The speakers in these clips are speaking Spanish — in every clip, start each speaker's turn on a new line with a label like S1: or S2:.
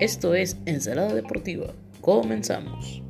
S1: Esto es Ensalada Deportiva. Comenzamos.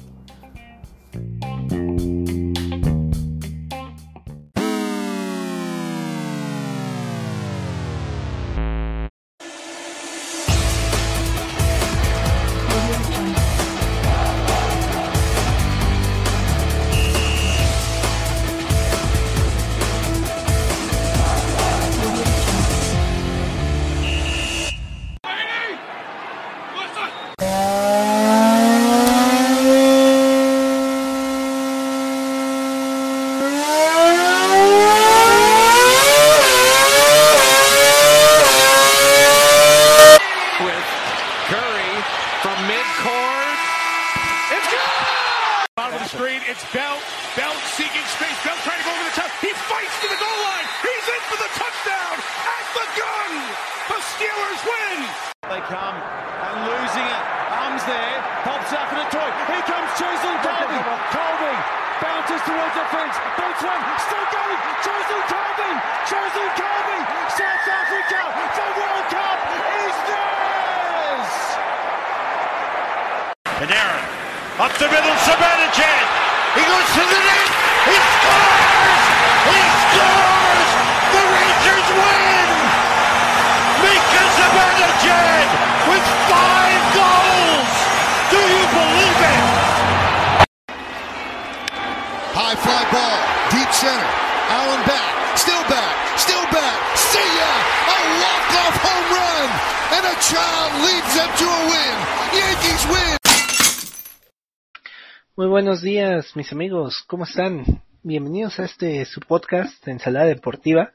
S2: Mis amigos, ¿cómo están? Bienvenidos a este su podcast Ensalada Deportiva.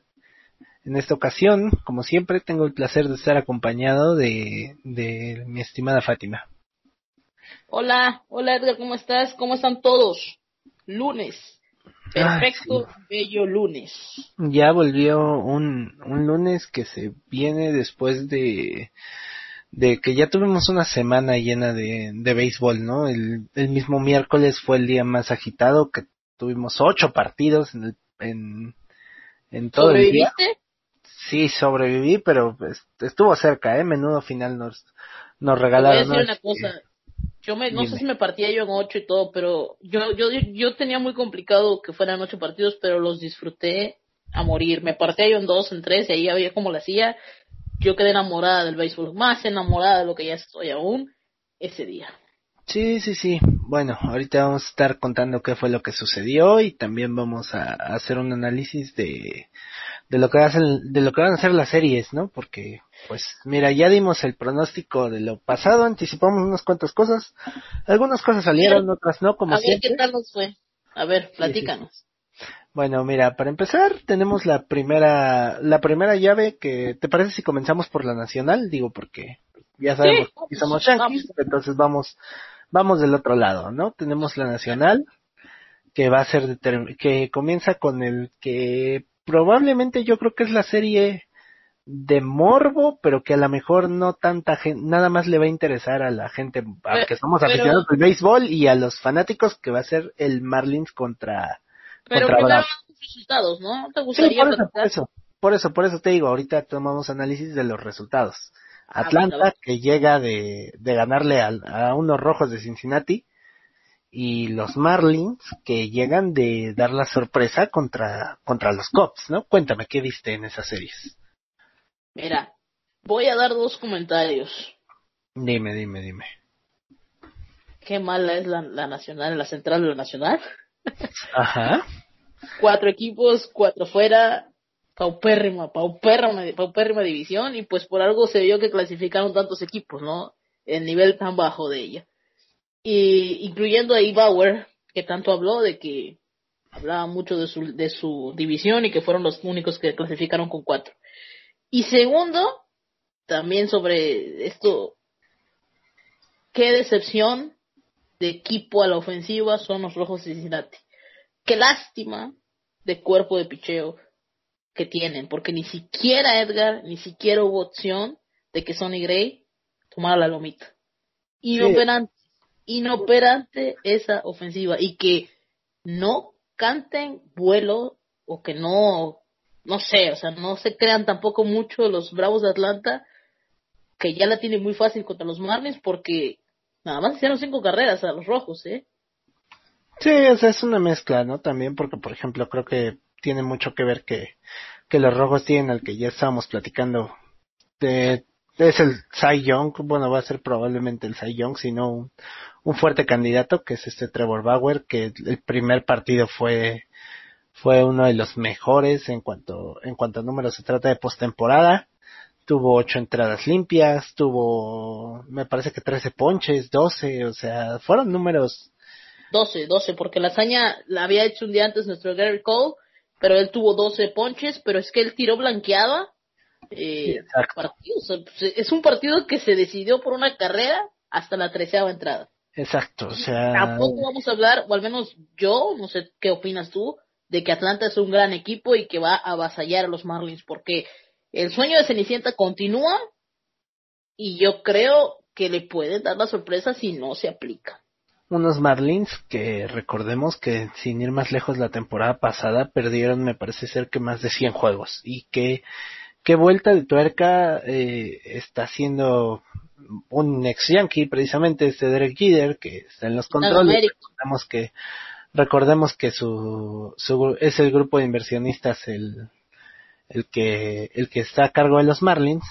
S2: En esta ocasión, como siempre, tengo el placer de estar acompañado de, de mi estimada Fátima.
S1: Hola, hola Edgar, ¿cómo estás? ¿Cómo están todos? Lunes. Perfecto, bello lunes.
S2: Ya volvió un, un lunes que se viene después de, de que ya tuvimos una semana llena de, de béisbol, ¿no? El, el mismo miércoles fue el día más agitado, que tuvimos ocho partidos en, el, en, en todo el día.
S1: ¿Sobreviviste?
S2: Sí, sobreviví, pero pues, estuvo cerca, ¿eh? Menudo final nos, nos
S1: Te voy a
S2: regalaron.
S1: decir una cosa. Yo me, no sé si me partía yo en ocho y todo, pero yo, yo, yo tenía muy complicado que fueran ocho partidos, pero los disfruté a morir. Me partía yo en dos, en tres, y ahí había como la hacía. Yo quedé enamorada del béisbol, más enamorada de lo que ya estoy aún ese día.
S2: Sí, sí, sí. Bueno, ahorita vamos a estar contando qué fue lo que sucedió y también vamos a, a hacer un análisis de, de lo que hacen, de lo que van a ser las series, ¿no? Porque, pues, mira, ya dimos el pronóstico de lo pasado, anticipamos unas cuantas cosas, algunas cosas salieron, otras no, como
S1: a ver
S2: siempre.
S1: qué tal nos fue. A ver, platícanos.
S2: Bueno, mira, para empezar tenemos la primera, la primera llave que, ¿te parece si comenzamos por la nacional? Digo, porque ya sabemos
S1: vamos,
S2: que somos
S1: vamos.
S2: yankees, entonces vamos, vamos del otro lado, ¿no? Tenemos la nacional, que va a ser, que comienza con el que probablemente yo creo que es la serie de morbo, pero que a lo mejor no tanta gente, nada más le va a interesar a la gente, a
S1: Pero-
S2: que somos
S1: pero-
S2: aficionados al béisbol y a los fanáticos, que va a ser el Marlins contra,
S1: Pero primero los resultados, ¿no? ¿No te
S2: Sí,
S1: gustaría
S2: por eso, por eso, por eso, por eso te digo, ahorita tomamos análisis de los resultados.
S1: Ah,
S2: Atlanta,
S1: bueno,
S2: que llega de, de ganarle al- a, unos rojos de Cincinnati, y los Marlins, que llegan de dar la sorpresa contra, contra los Cubs, ¿no? Cuéntame, ¿qué viste en esas series?
S1: Mira, voy a dar dos comentarios.
S2: Dime, dime, dime.
S1: Qué mala es la, la nacional, la central de la nacional.
S2: Ajá.
S1: Cuatro equipos, cuatro fuera, paupérrima, paupérrima, paupérrima división y pues por algo se vio que clasificaron tantos equipos, ¿no? El nivel tan bajo de ella. Y incluyendo a Bauer, que tanto habló de que hablaba mucho de su, de su división y que fueron los únicos que clasificaron con cuatro. Y segundo, también sobre esto, qué decepción de equipo a la ofensiva son los Rojos de Cincinnati. Qué lástima de cuerpo de picheo que tienen, porque ni siquiera Edgar, ni siquiera hubo opción de que Sonny Gray tomara la lomita. Inoperante, inoperante esa ofensiva y que no canten vuelo o que no no sé, o sea, no se crean tampoco mucho los Bravos de Atlanta, que ya la tienen muy fácil contra los Marlins, porque nada más hicieron cinco carreras a los rojos, ¿eh?
S2: Sí, o sea, es una mezcla, ¿no? También porque, por ejemplo, creo que tiene mucho que ver que, que los rojos tienen al que ya estábamos platicando. De, es el Cy Young, bueno, va a ser probablemente el Cy Young, sino un, un fuerte candidato, que es este Trevor Bauer, que el primer partido fue, fue uno de los mejores en cuanto, en cuanto a números se trata de postemporada. Tuvo ocho entradas limpias, tuvo, me parece que 13 ponches, 12, o sea, fueron números
S1: 12, 12, porque la hazaña la había hecho un día antes nuestro Gary Cole, pero él tuvo 12 ponches, pero es que él tiró blanqueada. Eh, o sea, es un partido que se decidió por una carrera hasta la treceava entrada.
S2: Exacto, o sea.
S1: Tampoco vamos a hablar, o al menos yo, no sé qué opinas tú, de que Atlanta es un gran equipo y que va a avasallar a los Marlins, porque el sueño de Cenicienta continúa y yo creo que le pueden dar la sorpresa si no se aplica.
S2: Unos Marlins que recordemos que sin ir más lejos la temporada pasada perdieron me parece ser que más de 100 juegos. Y que qué vuelta de tuerca eh, está haciendo un ex Yankee precisamente este Derek Jeter que está en los controles. Recordemos que recordemos que su, su es el grupo de inversionistas el el que el que está a cargo de los Marlins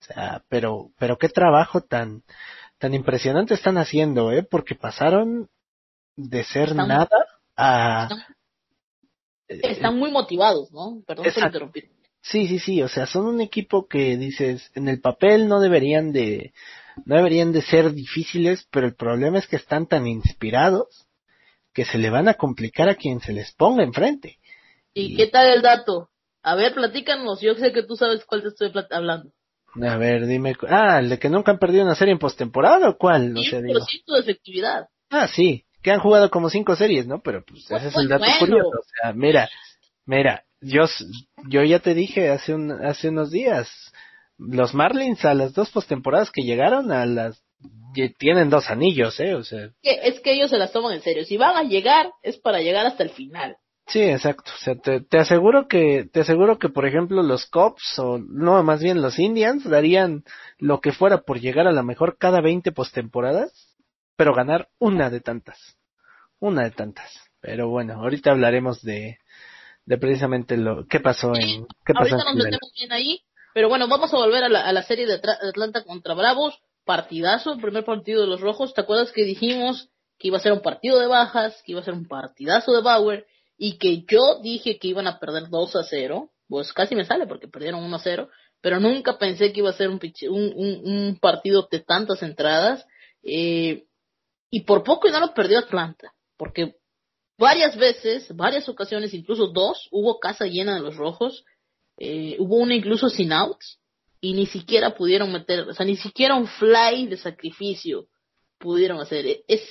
S2: o sea pero pero qué trabajo tan tan impresionante están haciendo, ¿eh? Porque pasaron de ser nada a...
S1: Están, muy motivados, ¿no? Perdón por interrumpir.
S2: Sí, sí, sí, o sea, son un equipo que dices, en el papel no deberían de, no deberían de ser difíciles, pero el problema es que están tan inspirados que se le van a complicar a quien se les ponga enfrente.
S1: ¿Y, qué tal el dato? A ver, platícanos, yo sé que tú sabes cuál te estoy hablando.
S2: A ver, dime. Ah, el de que nunca han perdido una serie en postemporada o cuál? No sé,
S1: digo. de efectividad.
S2: Ah, sí. Que han jugado como cinco series, ¿no? Pero pues ese es el dato curioso. O sea, mira, mira, yo, yo ya te dije hace, un, hace unos días, los Marlins a las dos postemporadas que llegaron a las tienen dos anillos, ¿eh? O sea.
S1: Es que ellos se las toman en serio. Si van a llegar, es para llegar hasta el final.
S2: Sí, exacto. O sea, te, te, aseguro que, te aseguro que, por ejemplo, los Cops, o no, más bien los Indians, darían lo que fuera por llegar a la mejor cada 20 postemporadas, pero ganar una de tantas. Una de tantas. Pero bueno, ahorita hablaremos de, de precisamente lo, qué pasó en, qué pasó
S1: ahorita nos metemos bien ahí, pero bueno, vamos a volver a la, a la serie de Atlanta contra Bravos, partidazo, primer partido de los Rojos, ¿te acuerdas que dijimos que iba a ser un partido de bajas, que iba a ser un partidazo de Bauer, y que yo dije que iban a perder 2 a 0, pues casi me sale porque perdieron 1 a 0, pero nunca pensé que iba a ser un, un, un, partido de tantas entradas, eh, y por poco no lo perdió Atlanta, porque varias veces, varias ocasiones, incluso dos, hubo casa llena de los rojos, eh, hubo una incluso sin outs, y ni siquiera pudieron meter, o sea, ni siquiera un fly de sacrificio pudieron hacer. Es,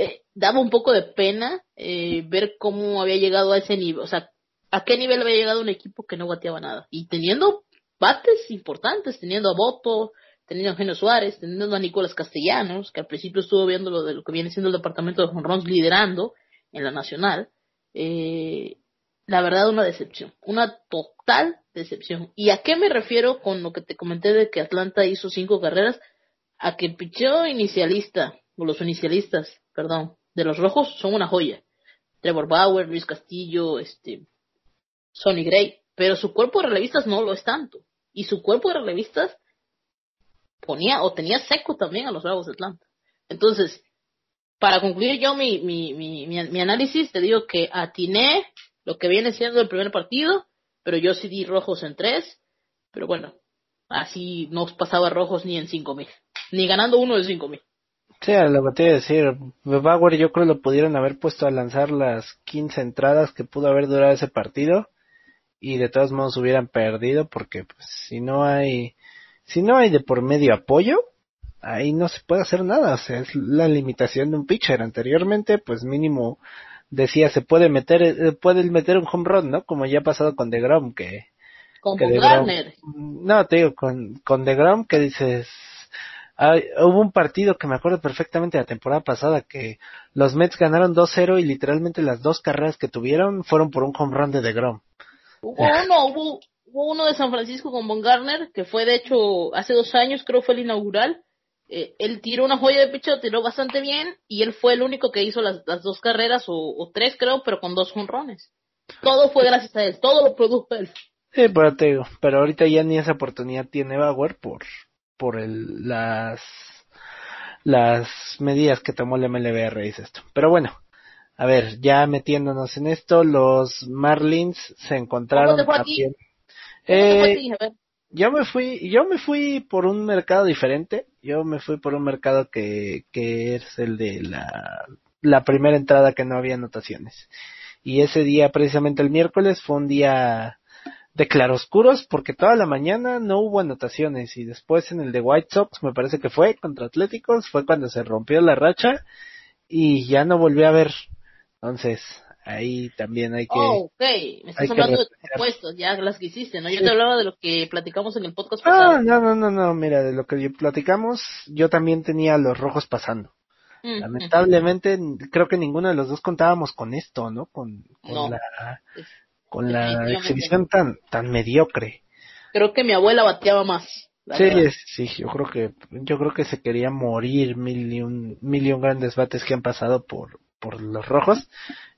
S1: eh, daba un poco de pena eh, ver cómo había llegado a ese nivel, o sea, a qué nivel había llegado un equipo que no bateaba nada. Y teniendo bates importantes, teniendo a Boto, teniendo a Eugenio Suárez, teniendo a Nicolás Castellanos, que al principio estuvo viendo lo de lo que viene siendo el departamento de Honrons liderando en la nacional, eh, la verdad una decepción, una total decepción. ¿Y a qué me refiero con lo que te comenté de que Atlanta hizo cinco carreras? A que el picheo inicialista, o los inicialistas, perdón, de los rojos son una joya. Trevor Bauer, Luis Castillo, este, Sonny Gray, pero su cuerpo de relevistas no lo es tanto. Y su cuerpo de relevistas ponía o tenía seco también a los Bravos de Atlanta. Entonces, para concluir yo mi, mi, mi, mi, análisis, te digo que atiné lo que viene siendo el primer partido, pero yo sí di rojos en tres, pero bueno, así no pasaba rojos ni en cinco mil, ni ganando uno de cinco mil.
S2: Sí, lo que te iba a decir, Bauer yo creo lo pudieron haber puesto a lanzar las 15 entradas que pudo haber durado ese partido y de todos modos hubieran perdido porque pues si no hay si no hay de por medio apoyo ahí no se puede hacer nada, o sea, es la limitación de un pitcher. Anteriormente pues mínimo decía se puede meter eh, puede meter un home run, ¿no? Como ya ha pasado con DeGrom que
S1: con
S2: que No, te digo con con DeGrom que dices hubo un partido que me acuerdo perfectamente de la temporada pasada que los Mets ganaron 2-0 y literalmente las dos carreras que tuvieron fueron por un home run de DeGrom.
S1: Hubo uno, hubo, hubo uno de San Francisco con Von Garner, que fue de hecho hace dos años, creo fue el inaugural. Eh, él tiró una joya de pecho, tiró bastante bien, y él fue el único que hizo las, las dos carreras, o, o tres creo, pero con dos jonrones. Todo fue gracias a él, todo lo produjo él.
S2: Sí, pero te digo, pero ahorita ya ni esa oportunidad tiene Bauer por, por el, las, las medidas que tomó el MLB a raíz de esto. Pero bueno, a ver, ya metiéndonos en esto, los Marlins se encontraron
S1: ¿Cómo te fue a ti?
S2: también.
S1: ¿Cómo te fue a
S2: Eh,
S1: ti?
S2: Yo me fui, yo me fui por un mercado diferente. Yo me fui por un mercado que, que es el de la, la primera entrada que no había anotaciones. Y ese día, precisamente el miércoles, fue un día de claroscuros porque toda la mañana no hubo anotaciones y después en el de White Sox me parece que fue contra Atléticos, fue cuando se rompió la racha y ya no volví a ver. Entonces, ahí también hay que...
S1: Oh, ok. Me estás hablando de tus apuestas, ya las que hiciste, ¿no? Yo
S2: Sí.
S1: te hablaba de lo que platicamos en el podcast
S2: Ah,
S1: pasado.
S2: no, no, no, no, mira, de lo que platicamos, yo también tenía a los rojos pasando.
S1: Mm, mm.
S2: Lamentablemente, creo que ninguno de los dos contábamos con esto, ¿no? Con, con
S1: No.
S2: la, con la exhibición tan, tan mediocre.
S1: Creo que mi abuela bateaba más.
S2: Sí,
S1: verdad.
S2: sí, yo creo que, yo creo que se quería morir mil y un, mil y un grandes bates que han pasado por, por los rojos.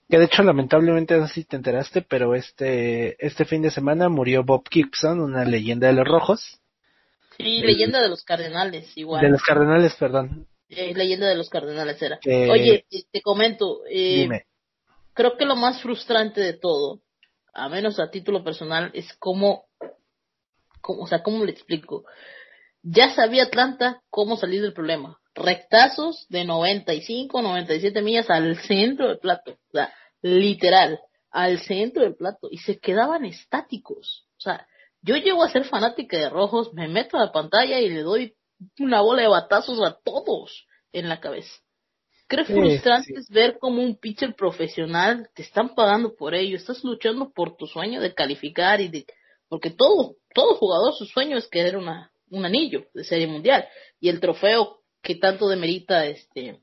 S2: Que de hecho, lamentablemente, no sé si te enteraste, pero este, este fin de semana murió Bob Gibson, una leyenda de los rojos,
S1: Sí, leyenda de los cardenales, igual.
S2: de los cardenales, perdón.
S1: Eh, leyenda de los cardenales era.
S2: Que-
S1: Oye, eh, te comento, eh,
S2: Dime.
S1: creo que lo más frustrante de todo, a menos a título personal, es cómo, cómo o sea, cómo le explico. Ya sabía Atlanta cómo salir del problema. Rectazos de 95, 97 millas al centro del plato. O sea, literal, al centro del plato. Y se quedaban estáticos. O sea, yo llego a ser fanática de rojos, me meto a la pantalla y le doy una bola de batazos a todos en la cabeza. Creo
S2: Sí,
S1: frustrante
S2: sí.
S1: es ver como un pitcher profesional te están pagando por ello, estás luchando por tu sueño de calificar y de porque todo todo jugador su sueño es querer una un anillo de serie mundial y el trofeo que tanto demerita este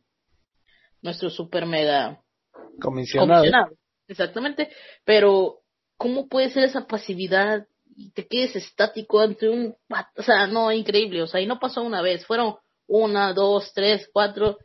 S1: nuestro super mega
S2: Comisionado.
S1: comisionado. Exactamente, pero ¿cómo puede ser esa pasividad y te quedes estático ante un, o sea, no, increíble, o sea, y no pasó una vez, fueron una, dos, tres, cuatro,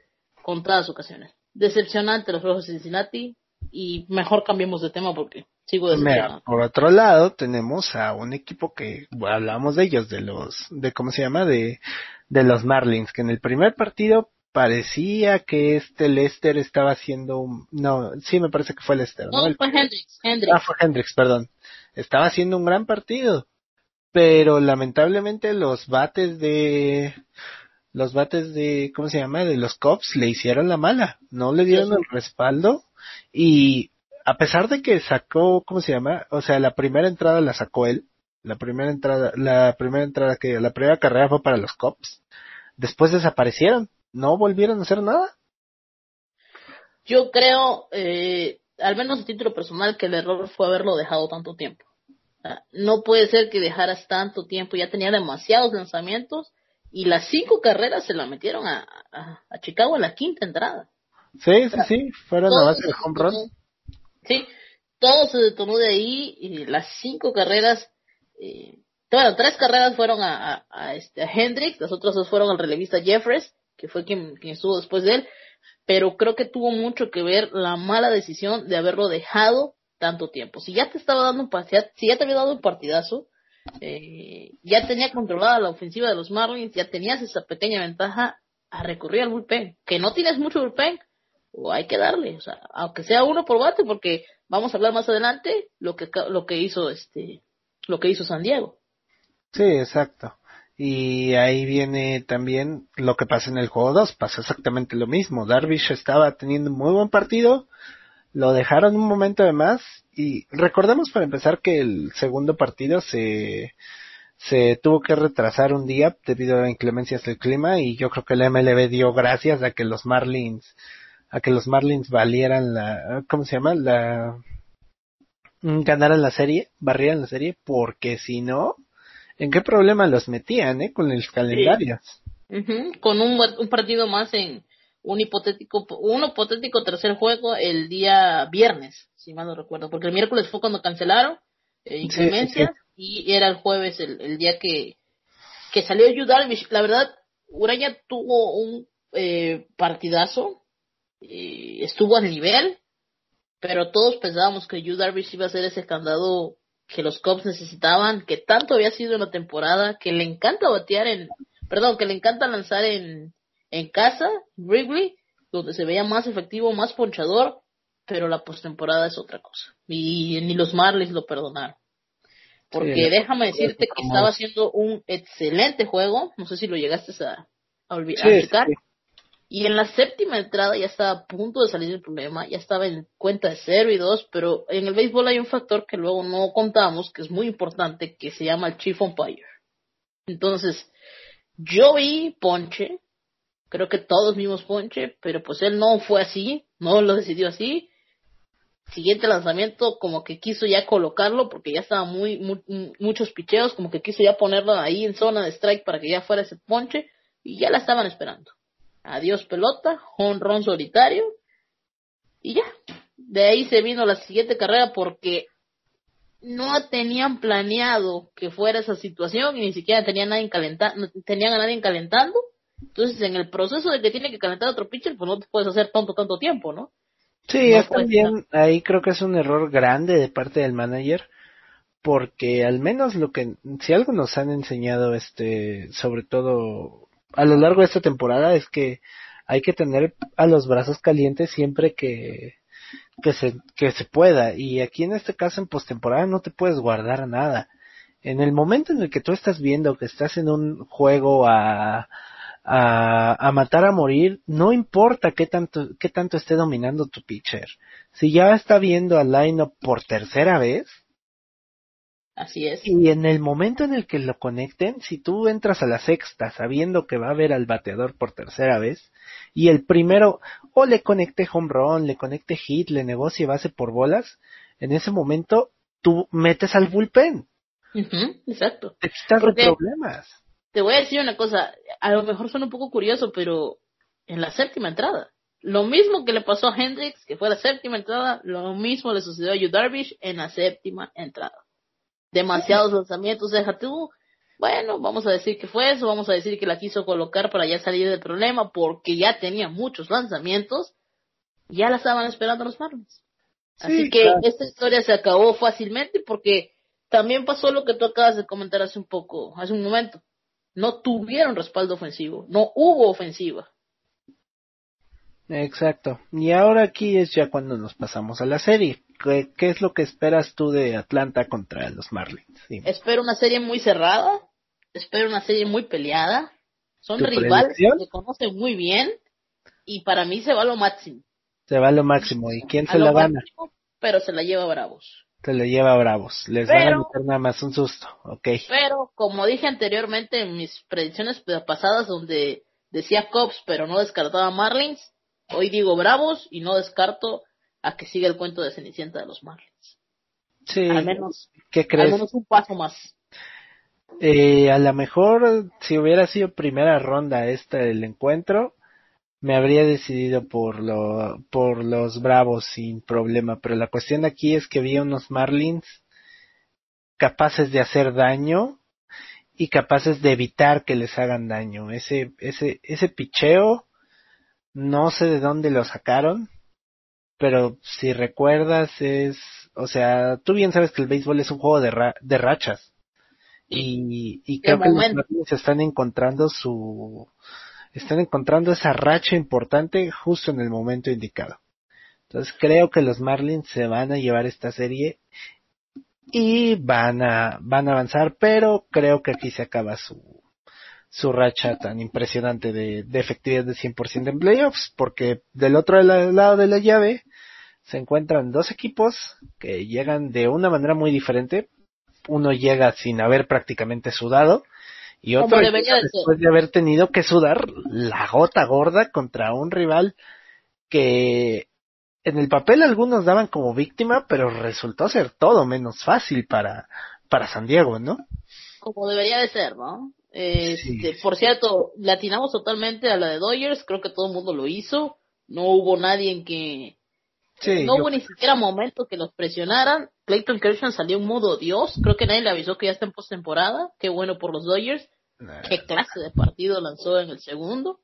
S1: contadas ocasiones. Decepcionante los Rojos de Cincinnati y mejor cambiemos de tema porque sigo
S2: Mira, por otro lado tenemos a un equipo que bueno, hablamos de ellos, de los, de cómo se llama, de, de los Marlins, que en el primer partido parecía que este Lester estaba haciendo un, no, sí me parece que fue Lester, ¿no?
S1: No,
S2: El-
S1: fue Hendrix, Hendrix.
S2: ah, fue Hendricks, perdón. Estaba haciendo un gran partido, pero lamentablemente los bates de, los bates de, ¿cómo se llama? De los Cubs le hicieron la mala, no le dieron
S1: Sí.
S2: el respaldo y a pesar de que sacó, ¿cómo se llama? O sea, la primera entrada la sacó él, la primera entrada, la primera entrada que, la primera carrera fue para los Cubs, después desaparecieron, no volvieron a hacer nada.
S1: Yo creo, eh, al menos a título personal, que el error fue haberlo dejado tanto tiempo. No puede ser que dejaras tanto tiempo, ya tenía demasiados lanzamientos y las cinco carreras se la metieron a, a, a Chicago en la quinta entrada.
S2: Sí, sí, sí, fueron a
S1: Todo
S2: base
S1: se
S2: de home run.
S1: Sí, todo se detonó de ahí y las cinco carreras, eh, bueno, tres carreras fueron a, a, a este, a Hendricks, las otras dos fueron al relevista Jeffres, que fue quien, quien estuvo después de él, pero creo que tuvo mucho que ver la mala decisión de haberlo dejado tanto tiempo. Si ya te estaba dando un si ya te había dado un partidazo, eh, ya tenía controlada la ofensiva de los Marlins, ya tenías esa pequeña ventaja a recurrir al bullpen, que no tienes mucho bullpen, o hay que darle, o sea, aunque sea uno por bate, porque vamos a hablar más adelante lo que lo que hizo este, lo que hizo San Diego.
S2: Sí, exacto. Y ahí viene también lo que pasa en el juego 2, pasó exactamente lo mismo. Darvish estaba teniendo un muy buen partido, lo dejaron un momento de más y recordemos para empezar que el segundo partido se se tuvo que retrasar un día debido a inclemencias del clima y yo creo que el MLB dio gracias a que los Marlins a que los Marlins valieran la ¿cómo se llama? la ganaran la serie, barrieran la serie porque si no ¿En qué problema los metían, eh? Con los calendarios.
S1: Ujú, Con un, un partido más en un hipotético, un hipotético tercer juego el día viernes, si mal no recuerdo, porque el miércoles fue cuando cancelaron eh, inclemencias y era el jueves el, el día que, que salió Yu Darvish. La verdad, Uraña tuvo un eh, partidazo, eh, estuvo al nivel, pero todos pensábamos que Yu Darvish iba a ser ese candado que los Cubs necesitaban, que tanto había sido en la temporada, que le encanta batear en, perdón, que le encanta lanzar en, en casa, Wrigley, donde se veía más efectivo, más ponchador, pero la postemporada es otra cosa. Y ni los Marlins lo perdonaron. Porque
S2: Sí,
S1: déjame decirte que estaba
S2: es.
S1: haciendo un excelente juego, no sé si lo llegaste a, a
S2: Sí, sí.
S1: Y en la séptima entrada ya estaba a punto de salir el problema, ya estaba en cuenta de 0 y 2, pero en el béisbol hay un factor que luego no contamos, que es muy importante, que se llama el Chief Umpire. Entonces, yo vi Ponche, creo que todos vimos Ponche, pero pues él no fue así, no lo decidió así. Siguiente lanzamiento, como que quiso ya colocarlo, porque ya estaba muy, mu- muchos picheos, como que quiso ya ponerlo ahí en zona de strike para que ya fuera ese Ponche, y ya la estaban esperando. Adiós pelota, honrón solitario, y ya. De ahí se vino la siguiente carrera porque no tenían planeado que fuera esa situación y ni siquiera tenían nadie calenta no tenían a nadie calentando. Entonces, en el proceso de que tiene que calentar otro pitcher, pues no te puedes hacer tonto tanto tiempo, ¿no?
S2: Sí,
S1: No
S2: es también, ahí creo que es un error grande de parte del manager, porque al menos lo que, si algo nos han enseñado, este, sobre todo a lo largo de esta temporada, es que hay que tener a los brazos calientes siempre que, que se, que se pueda, y aquí en este caso en postemporada no te puedes guardar nada. En el momento en el que tú estás viendo que estás en un juego a, a, a matar a morir, no importa qué tanto, qué tanto esté dominando tu pitcher. Si ya está viendo al lineup por tercera vez,
S1: Así es.
S2: y en el momento en el que lo conecten, si tú entras a la sexta sabiendo que va a ver al bateador por tercera vez, y el primero o le conecte home run, le conecte hit, le negocie base por bolas, en ese momento tú metes al bullpen,
S1: exacto.
S2: te quitas de problemas.
S1: Te voy a decir una cosa, a lo mejor suena un poco curioso, pero en la séptima entrada, lo mismo que le pasó a Hendricks, que fue la séptima entrada, lo mismo le sucedió a Yu Darvish en la séptima entrada. Demasiados lanzamientos, deja tú. Bueno, vamos a decir que fue eso, vamos a decir que la quiso colocar para ya salir del problema, porque ya tenía muchos lanzamientos, ya la estaban esperando los Marlins. Así
S2: Sí,
S1: que
S2: claro.
S1: esta historia se acabó fácilmente porque también pasó lo que tú acabas de comentar hace un poco, hace un momento. No tuvieron respaldo ofensivo, no hubo ofensiva.
S2: Exacto. Y ahora aquí es ya cuando nos pasamos a la serie. ¿Qué, qué es lo que esperas tú de Atlanta contra los Marlins?
S1: Espero una serie muy cerrada, espero una serie muy peleada. Son
S2: ¿Tu
S1: rivales que se conocen muy bien y para mí se va lo máximo.
S2: Se va a lo máximo. ¿Y quién
S1: A
S2: se
S1: lo
S2: la gana?
S1: máximo, pero se la lleva Bravos.
S2: Se la lleva a Bravos. Les van a
S1: Pero-
S2: meter nada más un susto. Ok.
S1: Pero, como dije anteriormente en mis predicciones pasadas donde decía Cops pero no descartaba Marlins, hoy digo Bravos y no descarto a que siga el cuento de Cenicienta de los Marlins.
S2: Sí.
S1: Al menos,
S2: ¿Qué
S1: al
S2: crees?
S1: menos un paso más.
S2: Eh, a lo mejor, si hubiera sido primera ronda esta del encuentro, me habría decidido por lo, por los Bravos sin problema, pero la cuestión aquí es que vi unos Marlins capaces de hacer daño y capaces de evitar que les hagan daño. Ese, ese, ese picheo, no sé de dónde lo sacaron, pero si recuerdas es, o sea, tú bien sabes que el béisbol es un juego de, ra- de rachas. Y, y creo que los. Marlins están encontrando su, están encontrando esa racha importante justo en el momento indicado. Entonces creo que los Marlins se van a llevar esta serie y van a, van a avanzar, pero creo que aquí se acaba su, su racha tan impresionante de, de efectividad de 100% en playoffs, porque del otro la- lado de la llave se encuentran dos equipos que llegan de una manera muy diferente. Uno llega sin haber prácticamente sudado y otro
S1: debería
S2: después de haber tenido que sudar la gota gorda contra un rival que en el papel algunos daban como víctima, pero resultó ser todo menos fácil para, para San Diego, ¿no?
S1: Como debería de ser, ¿no? Este,
S2: Sí.
S1: Por cierto, latinamos totalmente a la de Dodgers, creo que todo el mundo lo hizo. No hubo nadie en que,
S2: Sí,
S1: no hubo ni siquiera momento que los presionaran. Clayton Kershaw salió en modo Dios. Creo que nadie le avisó que ya está en postemporada. Qué bueno por los Dodgers. Qué clase de partido lanzó en el segundo.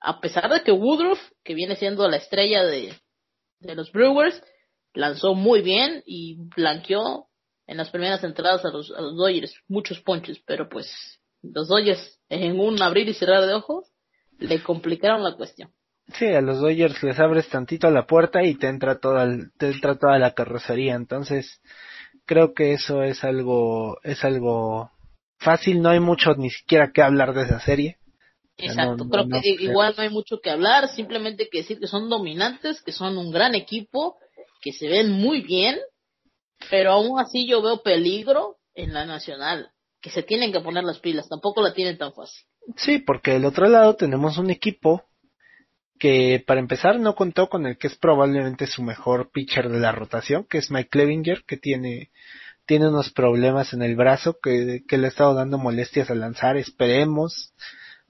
S1: A pesar de que Woodruff, que viene siendo la estrella de, de los Brewers, lanzó muy bien y blanqueó en las primeras entradas a los, a los Dodgers muchos ponches, pero pues los Dodgers en un abrir y cerrar de ojos le complicaron la cuestión.
S2: Sí, a los Dodgers les abres tantito la puerta y te entra toda, el- te entra toda la carrocería. Entonces, creo que eso es algo, es algo fácil. No hay mucho ni siquiera que hablar de esa serie.
S1: Exacto,
S2: no- no-
S1: creo
S2: no
S1: que igual no hay mucho que hablar, simplemente que decir que son dominantes, que son un gran equipo, que se ven muy bien, pero aún así yo veo peligro en la nacional, que se tienen que poner las pilas, tampoco la tienen tan fácil.
S2: Sí, porque del otro lado tenemos un equipo que para empezar no contó con el que es probablemente su mejor pitcher de la rotación, que es Mike Clevinger, que tiene, tiene unos problemas en el brazo que, que le ha estado dando molestias al lanzar, esperemos,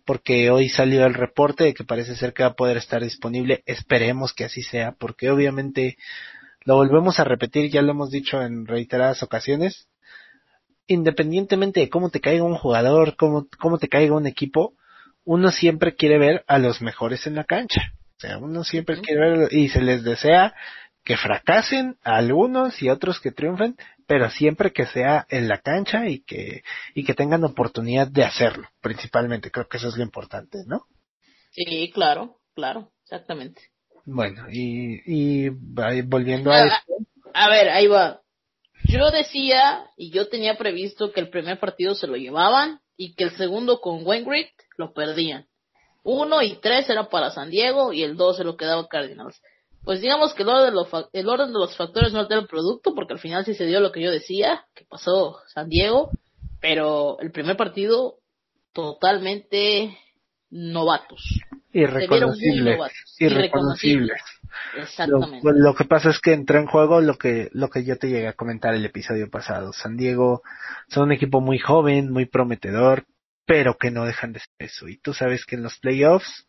S2: porque hoy salió el reporte de que parece ser que va a poder estar disponible, esperemos que así sea, porque obviamente lo volvemos a repetir, ya lo hemos dicho en reiteradas ocasiones, independientemente de cómo te caiga un jugador, cómo, cómo te caiga un equipo, uno siempre quiere ver a los mejores en la cancha. O sea, uno siempre quiere ver y se les desea que fracasen a algunos y otros que triunfen, pero siempre que sea en la cancha y que, y que tengan oportunidad de hacerlo, principalmente. Creo que eso es lo importante, ¿no?
S1: Sí, claro, claro, exactamente.
S2: Bueno, y, y volviendo a esto,
S1: A ver, ahí va. Yo decía y yo tenía previsto que el primer partido se lo llevaban y que el segundo con Wainwright lo perdían. Uno y tres era para San Diego y el dos se lo quedaba Cardinals. Pues digamos que el orden, de los, el orden de los factores no altera el producto porque al final sí se dio lo que yo decía, que pasó San Diego, pero el primer partido totalmente novatos.
S2: Irreconocibles,
S1: novatos.
S2: irreconocibles.
S1: Exactamente.
S2: lo que pasa es que entra en juego lo que, lo que yo te llegué a comentar el episodio pasado. San Diego son un equipo muy joven, muy prometedor, pero que no dejan de ser eso. Y tú sabes que en los playoffs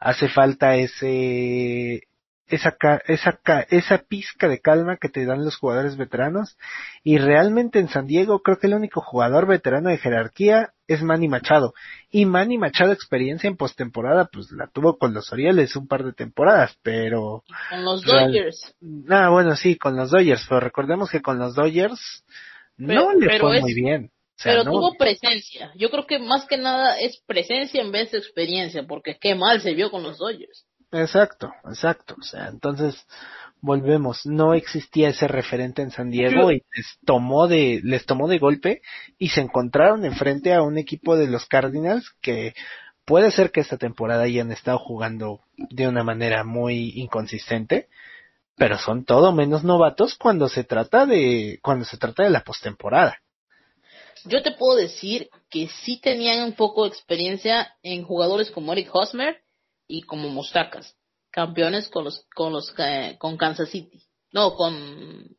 S2: hace falta ese, esa, esa, esa pizca de calma que te dan los jugadores veteranos. Y realmente en San Diego creo que el único jugador veterano de jerarquía es Manny Machado. Y Manny Machado experiencia en postemporada, pues la tuvo con los Orioles un par de temporadas, pero
S1: Con los Dodgers.
S2: Ah, bueno, sí, con los Dodgers, pero recordemos que con los Dodgers no le fue
S1: es-
S2: muy bien. O sea,
S1: Pero
S2: no-
S1: tuvo presencia. Yo creo que más que nada es presencia en vez de experiencia, porque qué mal se vio con los Dodgers.
S2: Exacto, exacto. O sea, entonces volvemos. No existía ese referente en San Diego y les tomó de, les tomó de golpe y se encontraron enfrente a un equipo de los Cardinals que puede ser que esta temporada hayan estado jugando de una manera muy inconsistente, pero son todo menos novatos cuando se trata de, cuando se trata de la postemporada.
S1: Yo te puedo decir que sí tenían un poco de experiencia en jugadores como Eric Hosmer y como Mostacas, campeones con los con los eh, con Kansas City. No, con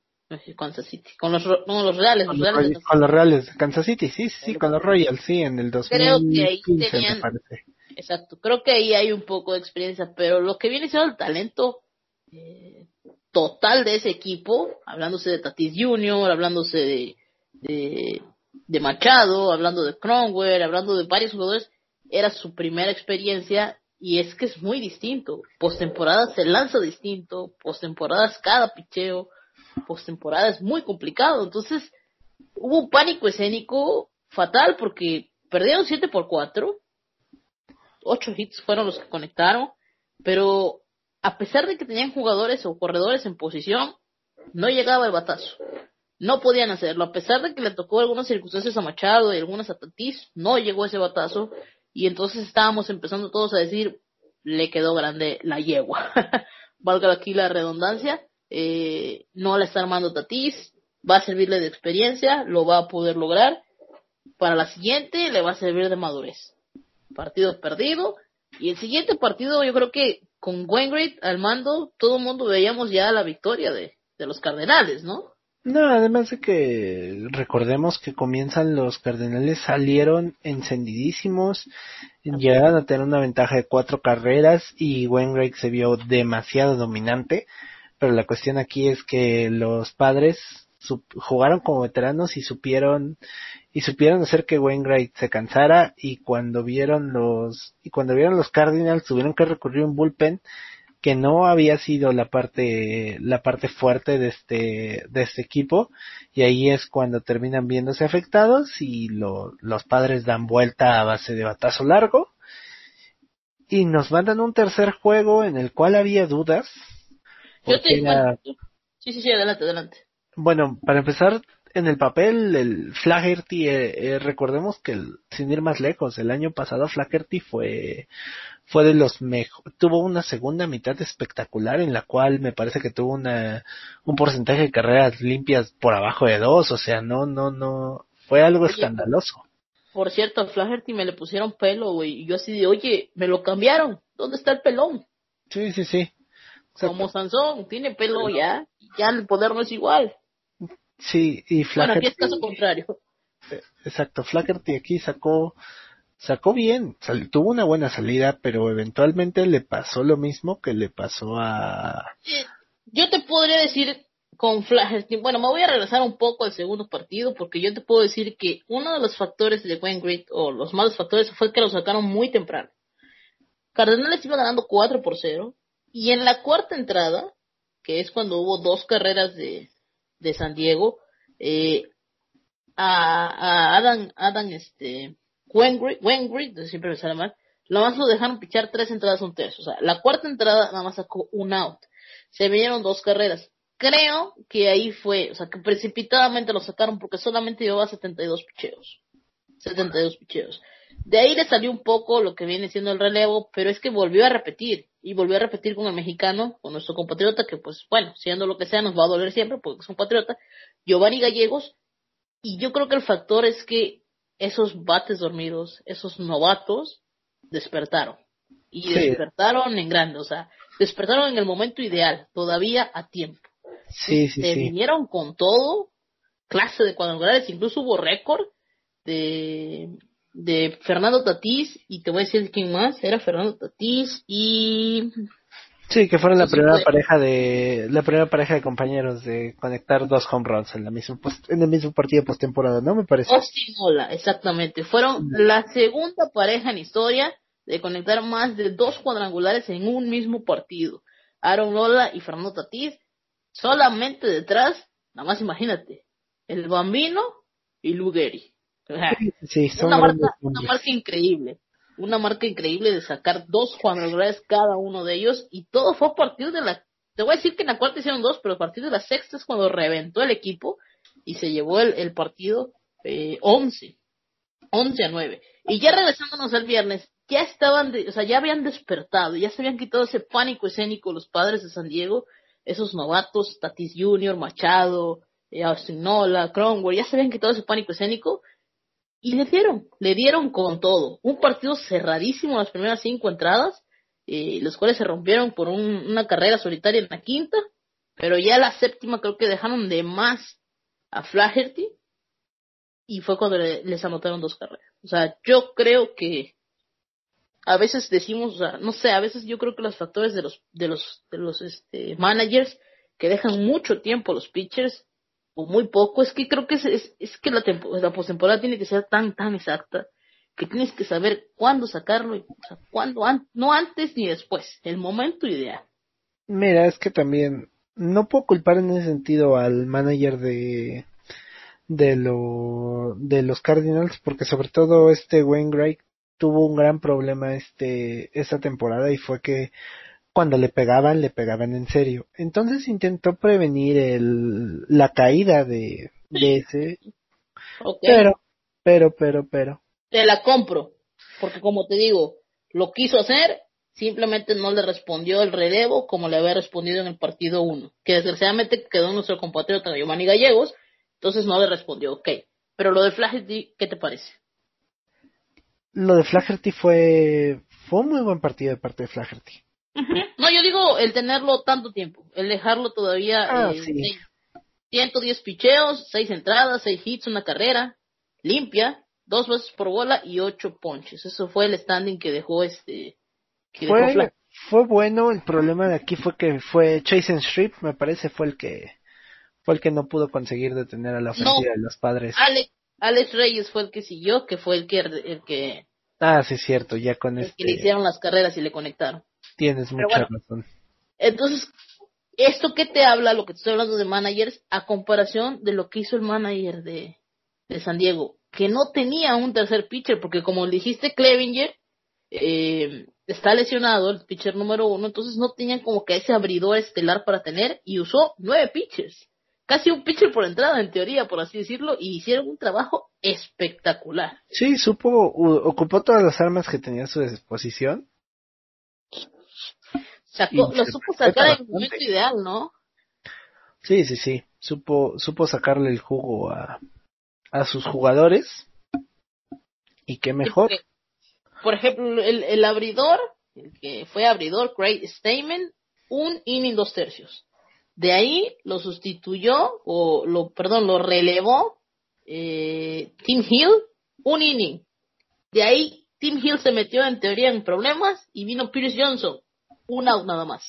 S1: Kansas City, con los no, los Reales,
S2: Con los,
S1: Reales
S2: Roy- con los Reales Kansas City, sí, sí, con los Royals, sí, en el
S1: Creo que ahí
S2: 2015 me parece.
S1: Exacto, creo que ahí hay un poco de experiencia, pero lo que viene siendo el talento eh, total de ese equipo, hablándose de Tatis Jr., hablándose de, de, de Machado, hablando de Cromwell, hablando de varios jugadores, era su primera experiencia y es que es muy distinto. Postemporada se lanza distinto, postemporada es cada picheo, postemporada es muy complicado, entonces hubo un pánico escénico fatal porque perdieron 7 por 4 ocho hits fueron los que conectaron, pero a pesar de que tenían jugadores o corredores en posición, no llegaba el batazo. No podían hacerlo, a pesar de que le tocó algunas circunstancias a Machado y algunas a Tatis, no llegó ese batazo, y entonces estábamos empezando todos a decir, le quedó grande la yegua. Valga aquí la redundancia, eh, no la está armando Tatis, va a servirle de experiencia, lo va a poder lograr. Para la siguiente le va a servir de madurez partido perdido. Y el siguiente partido, yo creo que con Wainwright al mando, todo el mundo veíamos ya la victoria de, de los Cardenales, ¿no?
S2: No, además de que recordemos que comienzan los Cardenales salieron encendidísimos, llegaron a tener una ventaja de cuatro carreras y Wainwright se vio demasiado dominante, pero la cuestión aquí es que los padres jugaron como veteranos y supieron y supieron hacer que Wainwright se cansara y cuando vieron los y cuando vieron los Cardinals tuvieron que recurrir a un bullpen que no había sido la parte la parte fuerte de este de este equipo y ahí es cuando terminan viéndose afectados y lo, los padres dan vuelta a base de batazo largo. Y nos mandan un tercer juego en el cual había dudas.
S1: Yo te sí sí sí adelante adelante.
S2: Bueno para empezar en el papel, el Flaherty, eh, eh, recordemos que sin ir más lejos, el año pasado Flaherty fue, fue de los mejores, tuvo una segunda mitad espectacular en la cual me parece que tuvo una, un porcentaje de carreras limpias por abajo de dos, o sea, no, no, no, fue algo escandaloso.
S1: Por cierto, a Flaherty me le pusieron pelo, güey, y yo así de, oye, me lo cambiaron, ¿dónde está el pelón?
S2: Sí, sí, sí.
S1: Como Sansón, tiene pelo ya, ya el poder no es igual.
S2: Sí, y Flaherty. Bueno,
S1: aquí es caso contrario.
S2: Eh, exacto, Flaherty aquí sacó, sacó bien, tuvo una buena salida, pero eventualmente le pasó lo mismo que le pasó a.
S1: Yo te podría decir con Flaherty, bueno, me voy a regresar un poco al segundo partido, porque yo te puedo decir que uno de los factores de Wayne Grit, o los malos factores, fue que lo sacaron muy temprano. Cardenales iba ganando 4 por 0, y en la cuarta entrada, que es cuando hubo dos carreras de, de San Diego, eh, a, a, Adam, Adam, este, Wengry, siempre me sale mal, lo más lo dejaron pichar tres entradas un tercio. O sea, la cuarta entrada nada más sacó un out. Se vinieron dos carreras. Creo que ahí fue, o sea, que precipitadamente lo sacaron porque solamente llevaba 72 picheos. 72 picheos. De ahí le salió un poco lo que viene siendo el relevo, pero es que volvió a repetir y volvió a repetir con el mexicano, con nuestro compatriota, que pues bueno, siendo lo que sea, nos va a doler siempre porque es un patriota, Giovanni Gallegos, y yo creo que el factor es que esos bates dormidos, esos novatos, despertaron. Y despertaron en grande, o sea, despertaron en el momento ideal, todavía a tiempo.
S2: Sí, sí,
S1: Se vinieron con todo, clase de cuadrangulares, incluso hubo récord de de Fernando Tatís y te voy a decir quién más, era Fernando Tatís y
S2: Sí, que fueron la primera pareja de la primera pareja de compañeros de conectar dos home runs en la misma en el mismo partido postemporada, ¿no? Me parece.
S1: Hola, exactamente. Fueron la segunda pareja en historia de conectar más de dos cuadrangulares en un mismo partido. Aaron Lola y Fernando Tatís, solamente detrás, nada más imagínate, el Bambino y Lugeri una, marca, una marca increíble. Una marca increíble de sacar dos cuadrangulares cada uno de ellos. Y todo fue a partir de la. Te voy a decir que en la cuarta hicieron dos, pero a partir de la sexta es cuando reventó el equipo y se llevó el, partido eh, 11. 11 a 9. Y ya regresándonos al viernes, ya estaban, o sea, ya habían despertado, ya se habían quitado ese pánico escénico los padres de San Diego, esos novatos, Tatis Jr., Machado, eh, Austin Nola, Cromwell, ya se habían quitado ese pánico escénico y le dieron, le dieron con todo. Un partido cerradísimo las primeras cinco entradas, eh, los cuales se rompieron por una carrera solitaria en la quinta, pero ya la séptima creo que dejaron de más a Flaherty y fue cuando les anotaron dos carreras. O sea, yo creo que a veces decimos, o sea, no sé, a veces yo creo que los factores de los de los de los este, managers que dejan mucho tiempo a los pitchers muy poco, es que creo que es, es, que la, la postemporada tiene que ser tan, tan exacta que tienes que saber cuándo sacarlo, y, o cuándo, no antes ni después, el momento ideal.
S2: Mira, es que también no puedo culpar en ese sentido al manager de de lo de los Cardinals porque sobre todo este Wainwright tuvo un gran problema este esta temporada y fue que cuando le pegaban, le pegaban en serio. Entonces intentó prevenir el, la caída de, de ese. Pero, pero, pero, pero.
S1: Te la compro. Porque como te digo, lo quiso hacer, simplemente no le respondió el relevo como le había respondido en el partido 1. Que desgraciadamente quedó nuestro compatriota Giovanni Gallegos, entonces no le respondió, ok. Pero lo de Flaherty, ¿qué te parece?
S2: Lo de Flaherty fue, fue un muy buen partido de parte de Flaherty.
S1: No, yo digo el tenerlo tanto tiempo, el dejarlo todavía.
S2: Ah,
S1: 110 picheos, 6 entradas, 6 hits, una carrera limpia, dos veces por bola y 8 ponches. Eso fue el standing que dejó este.
S2: fue, fue bueno, el problema de aquí fue que fue Chase Strip, me parece, fue el que fue el que no pudo conseguir detener a la ofensiva de los padres.
S1: Alex, Alex Reyes fue el que siguió, que fue el que el que,
S2: Ah, sí, cierto, ya con
S1: el
S2: este
S1: que le hicieron las carreras y le conectaron.
S2: Tienes
S1: Pero
S2: mucha
S1: bueno.
S2: razón.
S1: Entonces, ¿esto qué te habla, lo que te estoy hablando de managers, a comparación de lo que hizo el manager de, de San Diego? Que no tenía un tercer pitcher, porque como dijiste, Clevinger eh, está lesionado, el pitcher número uno, entonces no tenían como que ese abridor estelar para tener y usó nueve pitchers. Casi un pitcher por entrada, en teoría, por así decirlo, y hicieron un trabajo espectacular.
S2: Sí, supo, ocupó todas las armas que tenía a su disposición.
S1: Sacó, lo supo sacar en el momento ideal, ¿no?
S2: Sí, sí, sí, supo, supo sacarle el jugo a, a sus jugadores. Y qué mejor.
S1: Porque, Por ejemplo, el, el abridor, el que fue abridor, Craig Stamen, un inning dos tercios. De ahí lo sustituyó, o lo, perdón, lo relevó eh, Tim Hill, un inning. De ahí Tim Hill se metió en teoría en problemas y vino Pierce Johnson, un out nada más.